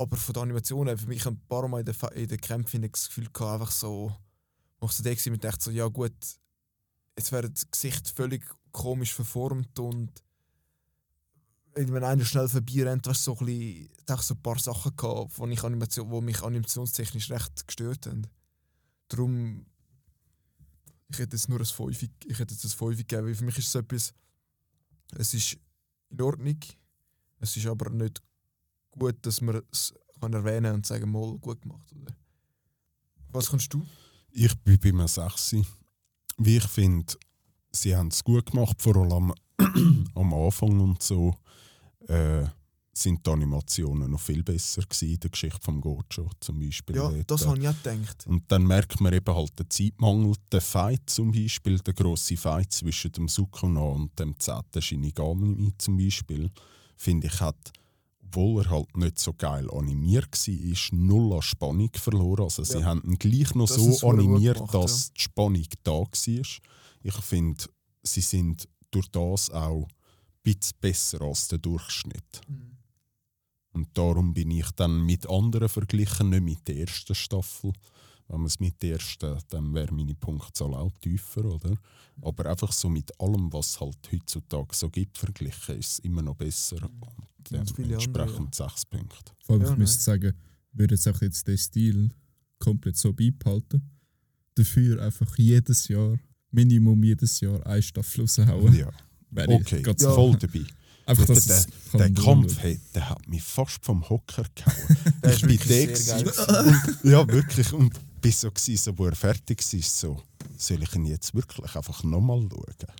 aber von der Animation her, für mich ein paar Mal in den, in den Kämpfen ich das Gefühl gehabt, einfach so, wo ich so da war, mit dachte so, ja gut, jetzt werden das Gesicht völlig komisch verformt und wenn einer schnell vorbeirennt, hast du so ein, bisschen, ich so ein paar Sachen gehabt, wo, ich Animation, wo mich animationstechnisch recht gestört haben. Darum, ich hätte jetzt nur ein 5, ich hätte jetzt ein 5 gegeben, weil für mich ist es etwas, es ist in Ordnung, es ist aber nicht gut, dass man es kann erwähnen und sagen, mal gut gemacht. Oder? Was kannst du?
Ich bin bei mir 6. Wie ich finde, sie haben es gut gemacht, vor allem am Anfang und so. Äh, sind die Animationen noch viel besser gewesen, in der Geschichte vom Gojo zum Beispiel.
Ja,
dort.
das habe ich auch gedacht.
Und dann merkt man eben halt den Zeitmangel. Der Fight zum Beispiel, der grosse Fight zwischen dem Sukuna und dem zehnten Shinigami zum Beispiel, finde ich, hat, obwohl er halt nicht so geil animiert war, null an Spannung verloren. Also sie
Ja.
haben ihn gleich noch
Das
so animiert,
gemacht,
dass die Spannung da war. Ich finde, sie sind durch das auch ein bisschen besser als der Durchschnitt. Und darum bin ich dann mit anderen verglichen, nicht mit der ersten Staffel. Wenn man es mit der ersten, dann wäre meine Punktzahl auch tiefer, oder? Aber einfach so mit allem, was es halt heutzutage so gibt, verglichen, ist es immer noch besser. Und
Ganz viele andere,
entsprechend sechs Punkte.
Vor allem,
Ja,
ich müsste sagen, würde jetzt auch jetzt den Stil komplett so beibehalten. Dafür einfach jedes Jahr, Minimum jedes Jahr, eine Staffel raushauen.
Ja,
Wäre ich
okay,
grad
Ja.
voll dabei.
Einfach, dass
der der
kann
Kampf, hey, der hat mich fast vom Hocker gehauen.
Der
ich
ist
bin
wirklich
der ja, wirklich. Und bis so, gewesen, so, wo er fertig war, so, soll ich ihn jetzt wirklich einfach nochmal schauen?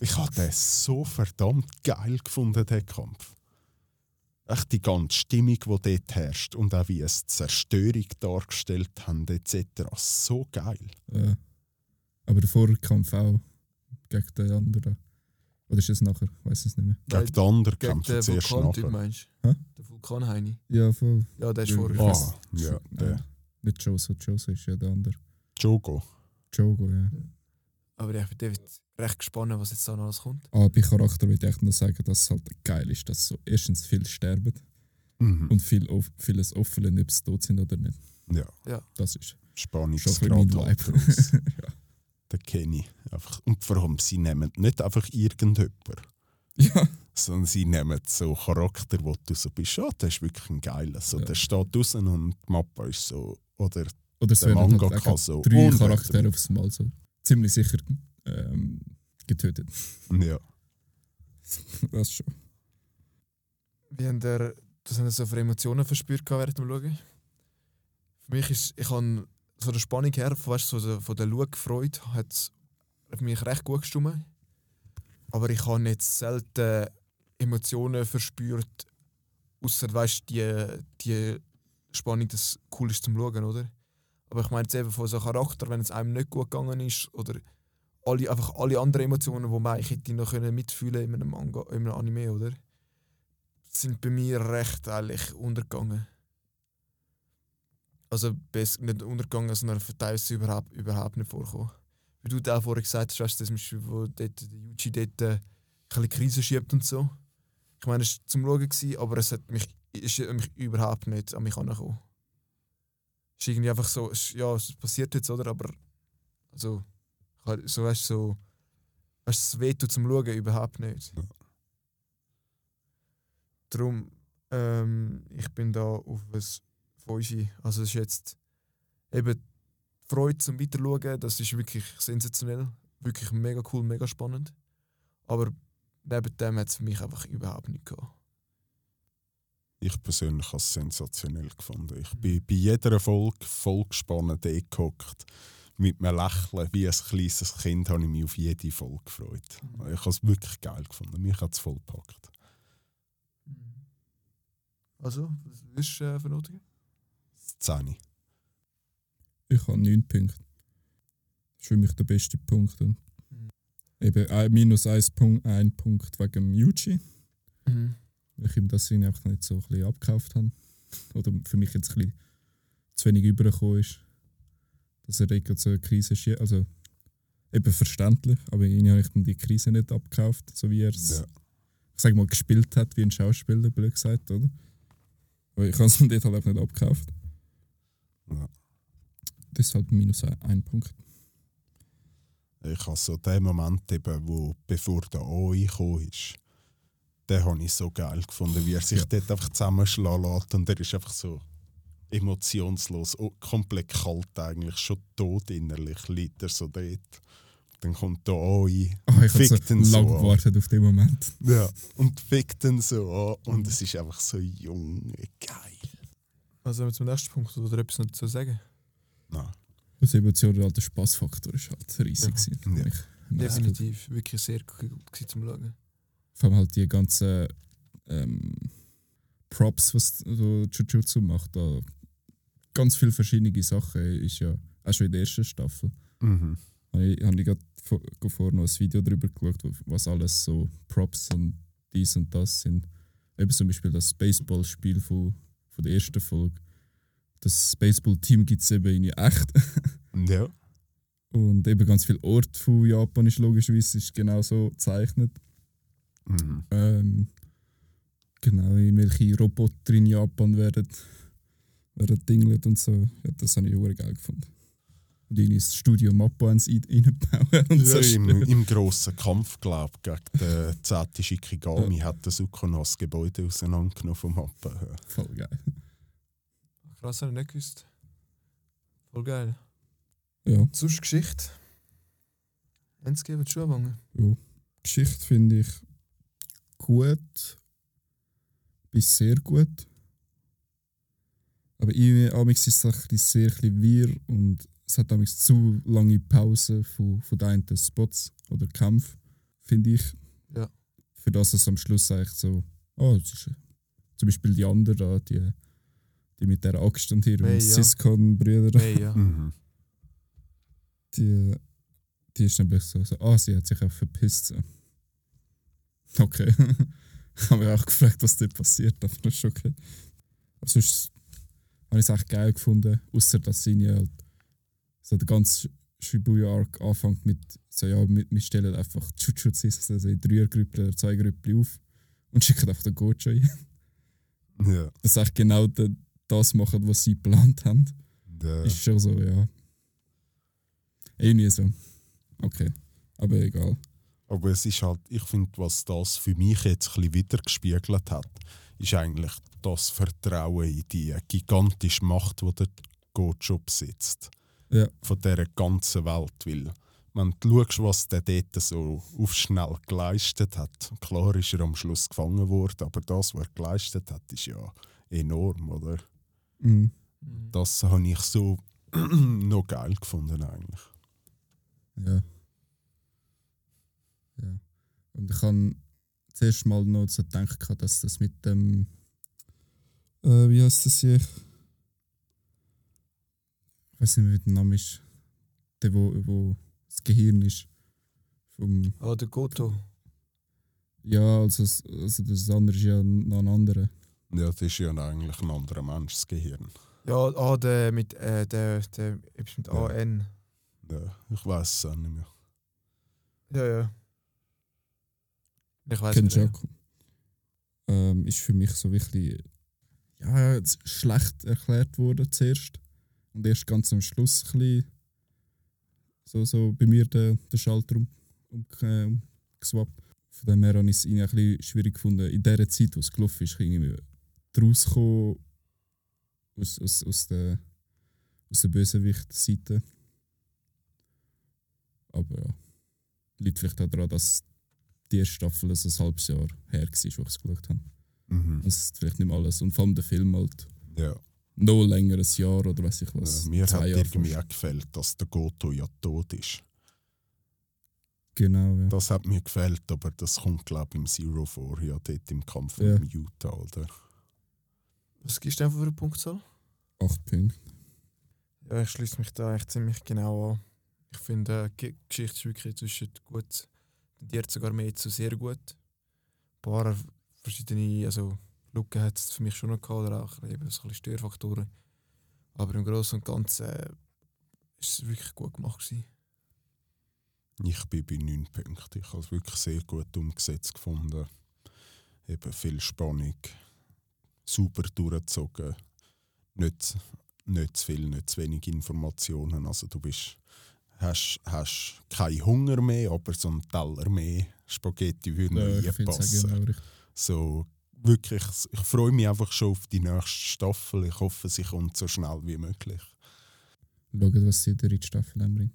Ich habe den so verdammt geil gefunden, den Kampf. echt die ganze Stimmung, die dort herrscht und auch wie es die Zerstörung dargestellt haben, etc. So geil.
Äh, aber der Vorkampf auch gegen den anderen. Oder ist es nachher? Ich weiß es nicht mehr.
Gegen den anderen
den
zuerst
Vulkantyp
nachher.
meinst
Hä?
du? Der Vulkanheini.
Ja, voll.
Ja, der ist
Ja,
vorher.
Ah, ja, der
nicht Joso. Joso ist ja der andere.
Jogo.
Jogo, ja.
Aber ich bin David recht gespannt, was jetzt da noch alles kommt.
Aber bei Charakter würde ich echt nur sagen, dass es halt geil ist, dass so erstens viel sterben
Mhm.
und viel, off- vieles offen, ob sie tot sind oder nicht.
Ja,
Das ist
Spannungsgrad groß.
ja.
Den kenne ich. Einfach. Und vor allem, sie nehmen nicht einfach irgendjemanden,
ja,
sondern sie nehmen so Charakter, wo du so bist, oh, der ist wirklich ein geiler. So,
Ja.
Der steht draußen und die Mappe ist so, oder
oder es
Der
werden
Manga
halt
kann
auch
so
drei
unbedingt-
Charaktere aufs Mal so ziemlich sicher ähm, getötet.
ja.
Das schon.
Wie haben der, das haben so für Emotionen verspürt gehabt während dem Schauen? Für mich ist, ich habe von der Spannung her, von, weißt, von der, von der Schau-Freude, hat es für mich recht gut gestimmt. Aber ich habe nicht selten Emotionen verspürt, außer weißt, die, die Spannung, das cool ist zum Schauen, oder? Aber ich meine jetzt eben von so einem Charakter, wenn es einem nicht gut gegangen ist, oder alle, einfach alle anderen Emotionen, die man hätte noch können mitfühlen in einem Manga, in einem Anime, oder? sind bei mir recht eigentlich untergegangen. Also besser nicht untergegangen, sondern teilweise überhaupt, überhaupt nicht vorkommen. Wie du da vorher gesagt hast, weißt du, zum der Yuji dort äh, ein bisschen Krise schiebt und so. Ich meine, es war zum Schauen, aber es hat mich, ist mich überhaupt nicht an mich angekommen. Es ist irgendwie einfach so, ist- ja, es passiert jetzt, oder? Aber also, so weißt du, so, weißt du, es wehtut zum Schauen überhaupt nicht.
Ja.
Darum, ähm, ich bin da auf ein 5. Also es ist jetzt eben die Freude zum Weiterschauen, das ist wirklich sensationell. Wirklich mega cool, mega spannend. Aber neben dem hat es für mich einfach überhaupt nicht gehabt.
Ich persönlich habe es sensationell gefunden. Ich bin bei jeder Folge voll gespannt eh gehockt. Mit einem Lächeln, wie ein kleines Kind, habe ich mich auf jede Folge gefreut. Ich habe es wirklich geil gefunden. Mich hat es voll gepackt.
Also, was du äh, vernotigen?
10.
Ich habe 9 Punkte. Das ist für mich der beste Punkt. Und
Mhm.
eben minus 1 Punkt, ein Punkt wegen Yuji,
Mhm.
Ich ihm das Sinn einfach nicht so ein bisschen abgekauft habe. Oder für mich jetzt ein bisschen zu wenig übergekommen ist. Dass er gerade so eine Krise schiebt. Also eben verständlich, aber ihn habe ich dann die Krise nicht abgekauft, so wie er es,
Ja.
ich sag mal, gespielt hat wie ein Schauspieler, blöd gesagt, oder? Aber ich habe es dort halt auch nicht abgekauft.
Ja.
Deshalb minus ein, ein Punkt.
Ich habe so den Moment, eben, wo, bevor der AI gekommen ist, den habe ich so geil gefunden, wie er sich
Ja.
dort einfach zusammenschlagen lässt. Und er ist einfach so emotionslos, oh, komplett kalt eigentlich, schon tot innerlich, liegt er so dort. Dann kommt der AI,
Ah, ich habe
fickt
so
ihn so
lange
an.
gewartet auf den Moment.
Ja, und fickt ihn so an. Und es ist einfach so junge, geil.
Also zum nächsten Punkt oder etwas noch zu sagen?
Nein.
Das emotionale der Spaßfaktor ist halt riesig.
Ja.
Ja.
Definitiv. Wirklich sehr gut zum Schauen.
Vor allem halt die ganzen ähm, Props, was so Jujutsu macht. Da ganz viele verschiedene Sachen. Ist ja auch schon in der ersten Staffel.
Mhm.
Habe ich, habe ich gerade vor, noch ein Video darüber geschaut, was alles so Props und dies und das sind. Eben zum Beispiel das Baseballspiel von, von der ersten Folge. Das Baseball-Team gibt es eben in echt.
Ja.
Und eben ganz viele Orte von Japan ist logischerweise ist genau so gezeichnet.
Mhm.
Ähm, genau, irgendwelche Roboter in Japan werden, werden dinglet und so. Ja, das habe ich auch geil gefunden. Und in das Studio Mappa haben sie reinbauen und
Ja, im,
zerstören.
Im grossen Kampf, glaube ich, gegen den 10. Shikigami hat der Sukono das Gebäude auseinandergenommen vom Mappen. her.
Voll geil.
Krass, habe ich nicht gewusst. Voll geil.
Ja,
Sonst Geschichte. Enzke, willst du anfangen?
ja. Geschichte finde ich gut bis sehr gut. Aber irgendwie ist es ein bisschen sehr ein bisschen wirr und es hat amigs zu lange Pause von, von den Spots oder Kampf, finde ich.
Ja.
Für das es am Schluss eigentlich so, oh, ist, zum Beispiel die anderen da, die, die mit der Axt und ihrem
Hey, ja.
Siscon-Brüder,
Hey, ja.
Mhm.
die, die ist nämlich so, so, ah, sie hat sich auch verpisst. So. Okay. ich habe mich auch gefragt, was dort passiert, aber das ist okay. Aber sonst habe ich es echt geil gefunden, außer dass sie halt so der ganze Shibuya-Arc anfängt mit so, ja, wir, stellen einfach Jujutsus also in Dreiergrüppel oder zwei Grüppel auf und schicken einfach den Gojo ein.
Ja.
Dass sie genau das machen, was sie geplant haben.
Ja.
Ist schon so, ja. Irgendwie so. Okay. Aber egal.
Aber es ist halt, ich finde, was das für mich jetzt ein bisschen wiedergespiegelt hat, ist eigentlich das Vertrauen in die gigantische Macht, die der Gojo besitzt.
Ja.
Von dieser ganzen Welt. Weil, wenn du schaust, was der dort so auf schnell geleistet hat, klar ist er am Schluss gefangen worden, aber das, was er geleistet hat, ist ja enorm, oder?
Mhm.
Das habe ich so noch geil gefunden, eigentlich.
Ja. Ja. Und ich habe zuerst mal noch so gedacht, gehabt, dass das mit dem. Äh, wie heißt das hier? Ich weiß nicht mehr, wie der Name ist. Der, wo, wo das Gehirn ist. Vom,
Ah, der Goto.
ja, also, also das andere ist ja noch ein anderer.
Ja, das ist ja eigentlich ein anderer Mensch, das Gehirn.
Ja, ah, der mit, äh, der, der, mit
Ja.
AN.
Ja, ich weiß es auch nicht mehr.
Ja, ja. Ich weiß nicht.
Kenjaku. Ähm, ist für mich so wirklich ja, schlecht erklärt worden zuerst. Und erst ganz am Schluss ein so, so bei mir der, der Schalter um, um, äh, umgeswappt. Von dem her habe ich es ein bisschen schwierig gefunden, in dieser Zeit, wo es gelaufen ist, irgendwie rauszukommen aus, aus, aus der, aus der Bösewicht-Seite. Aber ja, liegt vielleicht auch daran, dass die erste Staffel also ein halbes Jahr her war, wo ich es geschaut habe.
Mhm.
Das ist vielleicht nicht mehr alles. Und vor allem der Film halt
Ja.
noch länger, ein Jahr oder weiß ich was.
Ja, mir hat
Jahre
irgendwie
fast.
auch gefällt, dass der Goto ja tot ist.
Genau, ja.
Das hat mir gefällt, aber das kommt, glaube ich, im Zero vor, ja, dort im Kampf
Ja.
mit dem Utah, oder?
Was gibst du denn für eine Punktzahl?
Acht Punkte.
Ja, ich schließe mich da echt ziemlich genau an. Ich finde, die Ge- Geschichte ist wirklich zwischen gut, tendiert sogar mehr zu sehr gut. Ein paar verschiedene, also Lücken hat es für mich schon noch gehabt, oder auch eben so ein bisschen Störfaktoren. Aber im Großen und Ganzen äh, ist es wirklich gut gemacht. Gewesen.
Ich bin bei 9 Punkten. Ich habe es wirklich sehr gut umgesetzt gefunden. Eben viel Spannung, super durchgezogen, nicht, nicht zu viel, nicht zu wenig Informationen. Also du bist, hast, hast keinen Hunger mehr, aber so einen Teller mehr Spaghetti würde
Ja,
mir
ich
passen.
genau richtig.
So, wirklich, ich freue mich einfach schon auf die nächste Staffel. Ich hoffe, sie kommt so schnell wie möglich.
Schauen, was sie in der Staffel dann bringt.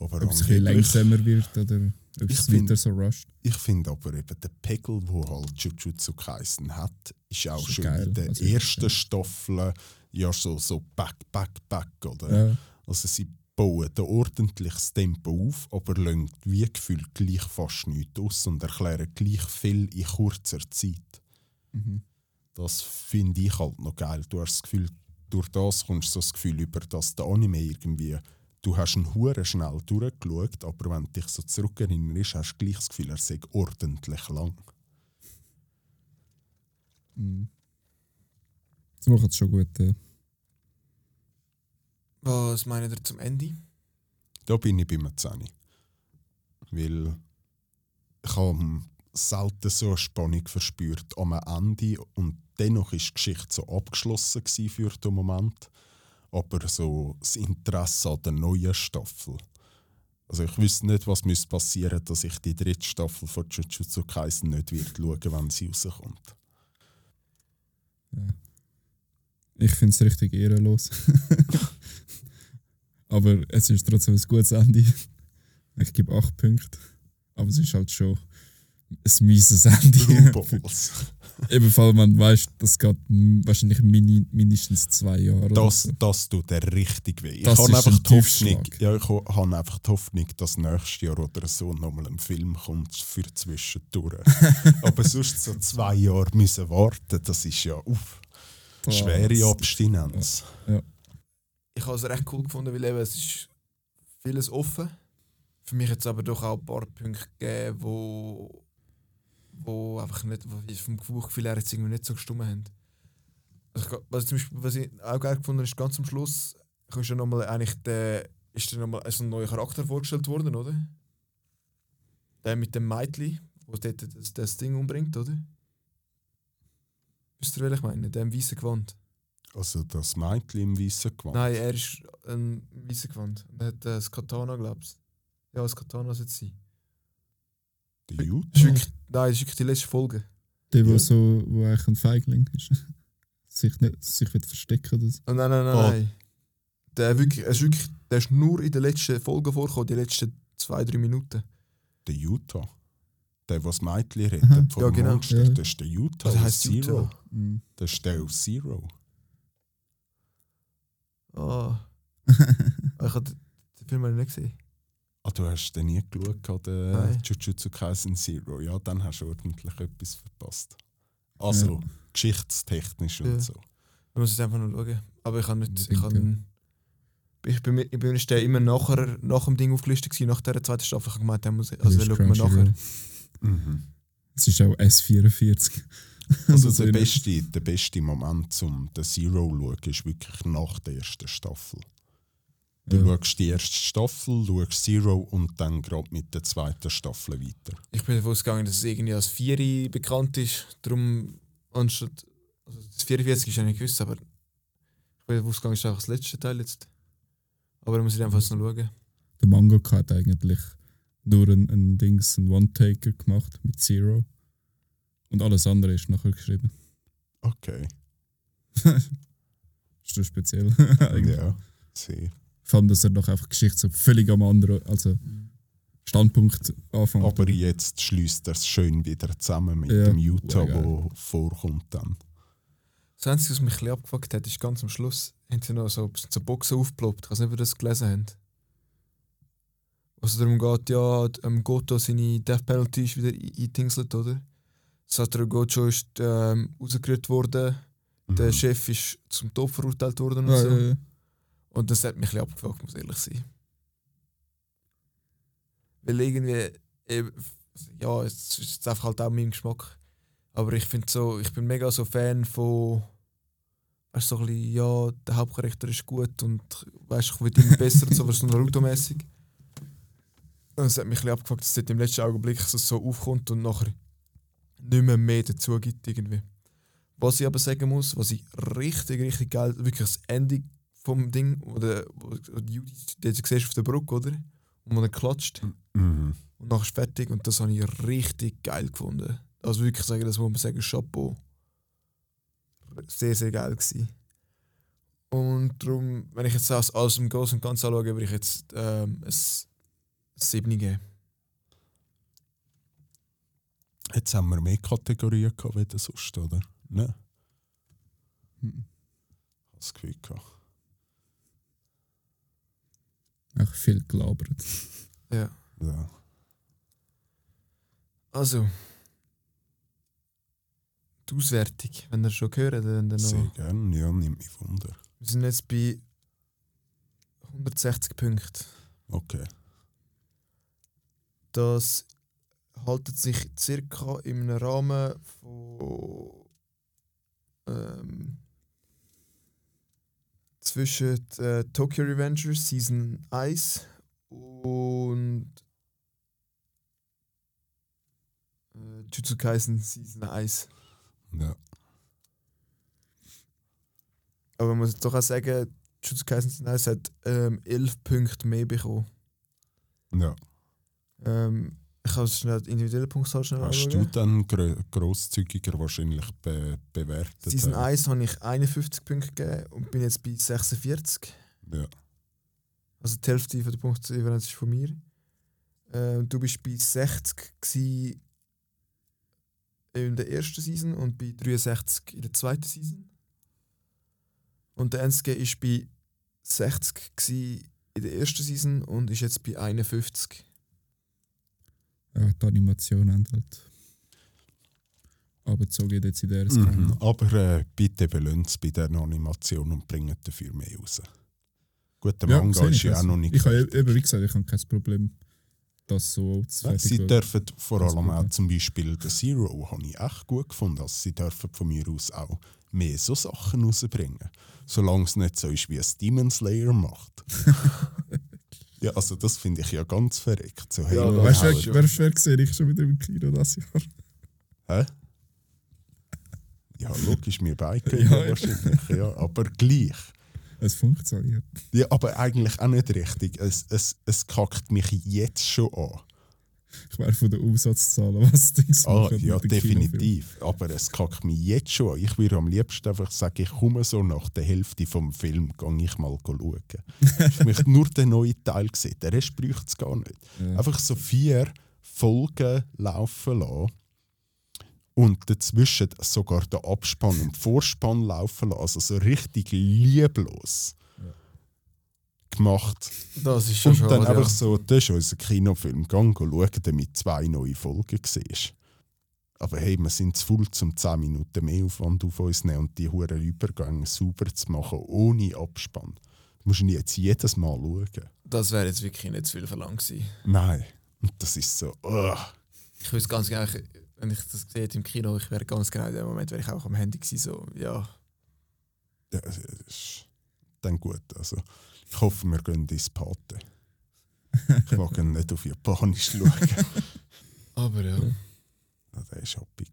Aber
Ob es ein langsamer wird oder ob
Ich
es weiter so rusht.
Ich finde aber eben der Pegel, wo halt Jujutsu Kaisen hat, ist auch
Ist
schon
geil.
in der
Also,
ersten Staffel ja so, so back, back, back, oder?
Ja,
Also sie bauen ein ordentliches Tempo auf, aber lassen wie gefühlt gleich fast nichts aus und erklären gleich viel in kurzer Zeit.
mhm.
Das finde ich halt noch geil. Du hast das Gefühl, durch das kommst du das Gefühl über, dass der Anime irgendwie, du hast ihn hure schnell durchgeschaut, aber wenn du dich so zurückerinnerst, hast du gleich das Gefühl, er sei ordentlich lang.
Mhm. Sie machen es schon gut. Äh.
Was meint ihr zum Ende?
Da bin ich bei mir 10. Weil ich habe selten so eine Spannung verspürt am Ende und dennoch ist die Geschichte so abgeschlossen für den Moment. Aber so das Interesse an der neuen Staffel. Also ich wüsste nicht, was müsste passieren, dass ich die dritte Staffel von Jujutsu Kaisen nicht wird schauen, wenn sie rauskommt.
Ich finde es richtig ehrenlos. Aber es ist trotzdem ein gutes Ende. Ich gebe 8 Punkte. Aber es ist halt schon ein mieses Ende. Ebenfalls, man weiß, das geht wahrscheinlich mini, mindestens zwei Jahre.
Das,
so.
das tut er richtig weh. Ich
Das
habe
ist
einfach
ein
die Hoffnung, ja, ich habe einfach die Hoffnung, dass nächstes Jahr oder so nochmal ein Film kommt für zwischendurch. Aber sonst so zwei Jahre müssen warten, das ist ja uff, schwere Abstinenz.
Ich habe es recht cool gefunden, weil eben, es ist vieles offen. Für mich hat es aber doch auch ein paar Punkte gegeben, wo, wo einfach nicht, wo vom Gefühl her jetzt irgendwie nicht so gestimmt haben. Also was, zum Beispiel, was ich auch geil gefunden habe, ist ganz am Schluss ist ja nochmal eigentlich der, ist dann nochmal so ein neuer Charakter vorgestellt worden, oder? Der mit dem Meitli, wo dort das, das Ding umbringt, oder? Wisst ihr, welchen ich meine? Der im weißen Gewand.
Also das Mädchen im weißen Gewand.
Nein, er ist ein weißer Gewand. Und er hat äh, das Katana, glaubst du? Ja, das Katana sollte es sein.
Der
Das ist
Jute.
wirklich, nein, das ist wirklich die letzte Folge.
Der, wo,
Ja.
so, wo eigentlich ein Feigling ist. sich nicht sich will verstecken oder so.
Oh, nein, nein, nein,
Ah.
nein. Der, wirklich, er ist wirklich, der ist nur in der letzten Folge vorgekommen, die letzten zwei, drei Minuten.
Der Utah. Der, der das Mädchen rettet
Aha.
von
Ja,
dem
genau.
Monster,
Ja.
das ist der Utah aus
heisst
Zero.
Utah?
Mhm.
Das ist der aus Zero.
Ah. ich habe den Film ich nicht gesehen.
Ah, du hast den nie geschaut, den
Nein.
Jujutsu Kaisen Zero. Ja, dann hast du ordentlich etwas verpasst. Also, geschichtstechnisch und
Ja.
so.
Ich muss es einfach noch schauen. Aber ich habe nicht. Ich, habe, ich bin, ich bin der immer nachher, nach dem Ding aufgelistet, gewesen, nach dieser zweiten Staffel. Ich habe gemeint, den muss ich, also
Das
den schauen wir nachher.
Mhm.
Es ist auch S44.
Also
so
der beste, der beste Moment, um den Zero zu schauen, ist wirklich nach der ersten Staffel. Du
Ja.
schaust die erste Staffel, schaust Zero und dann gerade mit der zweiten Staffel weiter.
Ich bin davon ausgegangen, dass es irgendwie als Vieri bekannt ist. Darum, anstatt. Also das 44 ist ja nicht gewusst, aber ich bin davon ausgegangen, es ist einfach das letzte Teil jetzt. Aber da muss ich einfach noch schauen.
Der Mangaka hat eigentlich nur ein, ein Dings, ein One-Taker gemacht mit Zero. Und alles andere ist nachher geschrieben.
Okay.
ist das speziell.
Ja, sehr.
Vor allem, dass er noch einfach Geschichte so völlig am anderen, also Standpunkt anfängt.
Aber jetzt schließt er es schön wieder zusammen mit
Ja,
dem Utah,
geil.
wo vorkommt dann.
Das Einzige, was mich ein bisschen abgefuckt hat, ist ganz am Schluss, haben sie noch so, so Boxen aufgeploppt. Ich weiß nicht, ob ihr das gelesen habt. Also darum geht, ja, ähm, Goto seine Death Penalty ist wieder ein- eingetingselt, oder? Satoru Gojo ist ähm, rausgerührt worden, der
Mhm.
Chef ist zum Tod verurteilt worden und
ja,
so.
ja, ja.
Und das hat mich ein bisschen abgefuckt, muss ich ehrlich sein. Weil irgendwie, eben, ja, es ist einfach halt auch mein Geschmack. Aber ich finde so, ich bin mega so Fan von, weißt du, so ein bisschen, ja, der Hauptcharakter ist gut und weißt ich will immer besser und so, so Naruto-mäßig. Und es hat mich ein bisschen abgefuckt, dass es dort im letzten Augenblick so, so aufkommt und nachher nicht mehr mehr dazu gibt irgendwie. Was ich aber sagen muss, was ich richtig, richtig geil, wirklich das Ende vom Ding, wo der, Judy, die du siehst auf der Brücke, oder? Und man dann klatscht
Mhm.
und nachher ist fertig und das habe ich richtig geil gefunden. Also wirklich sagen, das muss man sagen, Chapeau. Sehr, sehr geil gewesen. Und darum, wenn ich jetzt alles im Großen und Ganzen anschaue, würde ich jetzt ähm, ein 7 geben.
Jetzt haben wir mehr Kategorien gehabt, wie sonst, oder? Nein.
Mhm.
Ich habe das Gefühl gehabt.
Echt viel gelabert.
Ja.
Ja.
Also. Die Auswertung, wenn ihr schon gehört, dann, dann
Sehr gerne, ja, nimmt mich Wunder.
Wir sind jetzt bei 160 Punkten.
Okay.
Das haltet sich circa in einem Rahmen von ähm, zwischen äh, Tokyo Revengers Season 1 und äh, Jujutsu Kaisen Season 1.
Ja.
Aber man muss jetzt doch auch sagen, Jujutsu Kaisen Season 1 hat ähm, 11 Punkte mehr bekommen.
ja.
Ähm, ich kann es schnell die individuelle Punktzahl schnell
Hast
anschauen.
du dann gro grosszügiger wahrscheinlich be bewertet?
Season
äh,
1 habe ich 51 Punkte gegeben und bin jetzt bei 46.
Ja.
Also die Hälfte von der Punktdifferenz ist von mir. Äh, du bist bei 60 gsi in der ersten Season und bei 63 in der zweiten Season. Und der Enske ist bei 60 gsi in der ersten Season und ist jetzt bei 51.
Ja, die Animation haben halt. Aber so geht jetzt in der
Mhm.
mhm.
Aber äh, bitte belönt es bei der Animation und bringt dafür mehr raus. Gut, der
Ja,
Manga ist ja auch noch nicht
Ich habe eben, wie gesagt, ich habe kein Problem, das so zu
Ja, Sie dürfen vor allem auch zum Beispiel den Zero, habe ich echt gut gefunden. Also sie dürfen von mir aus auch mehr so Sachen rausbringen. Solange es nicht so ist, wie es Demon Slayer macht. ja, also das finde ich ja ganz verreckt. So, hey,
Ja,
Weißt du, wer, wer gesehen, ich schon wieder im Kino das Jahr.
Hä? Ja, logisch, wir beide
ja.
wahrscheinlich, ja, aber gleich.
Es funktioniert.
Ja, aber eigentlich auch nicht richtig. Es, es, es kackt mich jetzt schon an.
Ich wäre von den Umsatzzahlen, was Dings
Ah, ja,
den
definitiv. Aber es kackt mich jetzt schon an. Ich würde am liebsten einfach sagen, ich komme so nach der Hälfte vom Film, gehe ich mal schauen. ich möchte nur den neuen Teil sehen. Der Rest bräuchte es gar nicht.
Ja.
Einfach so vier Folgen laufen lassen und dazwischen sogar den Abspann und Vorspann laufen lassen. Also so richtig lieblos gemacht.
Das ist schon
Und dann
schade.
einfach
ja.
so, das ist unser Kinofilm, gang schauen, damit zwei neue Folgen siehst. Aber hey, wir sind zu voll, um 10 Minuten mehr Aufwand auf uns nehmen und die huren Übergänge sauber zu machen, ohne Abspann. Du musst jetzt jedes Mal schauen.
Das wäre jetzt wirklich nicht zu viel verlangt gewesen.
Nein. Und das ist so, ugh.
Ich wüsste ganz genau, wenn ich das hätte im Kino, ich wäre ganz genau in dem Moment, wäre ich auch am Handy gewesen, so, ja.
Ja, das ist dann gut. Also, ich hoffe, wir gehen ins Pate. Ich mag ihn nicht auf Japanisch schauen.
Aber ja.
Ja, der war happy.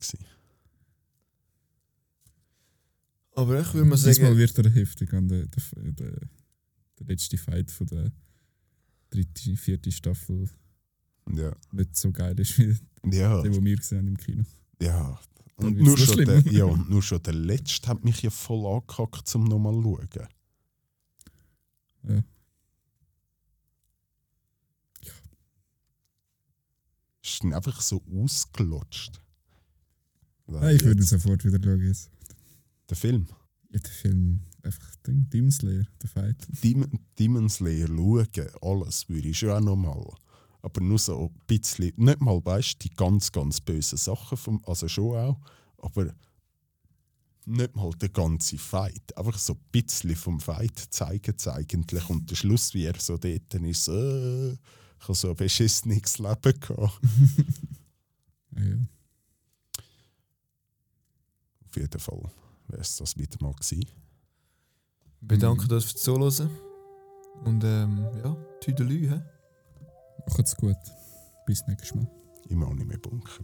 Aber ich würde mal
Diesmal
sagen,
wird er heftig an der, der, der, der letzte Fight von der dritten, vierten Staffel
Ja,
nicht so geil ist wie
ja,
der, den wir gesehen haben im Kino.
ja. Und nur schon, der, ja, und nur schon der letzte hat mich ja voll angekackt, um nochmal zu schauen.
Ja.
Ist dann einfach so ausgelutscht.
Ah, ich würde sofort wieder schauen.
Der Film.
Ja, der Film, einfach Ding, Demon Slayer, der Fight.
Demon, Demon Slayer schauen, alles würde ich schon auch nochmal. Aber nur so ein bisschen, nicht mal weißt die ganz, ganz bösen Sachen, vom, also schon auch, aber nicht mal der ganze Fight. Einfach so ein bisschen vom Fight zeigen sie eigentlich. Und der Schluss, wie er so dort ist, äh, ich habe so ein beschissenes Leben gehabt.
Ja.
Auf jeden Fall wäre es das wieder mal gewesen.
bedanke uns fürs Zuhören. Und ähm, ja, Tüdelü, hä?
Macht's gut. Bis nächstes Mal.
Im Anime-Bunker.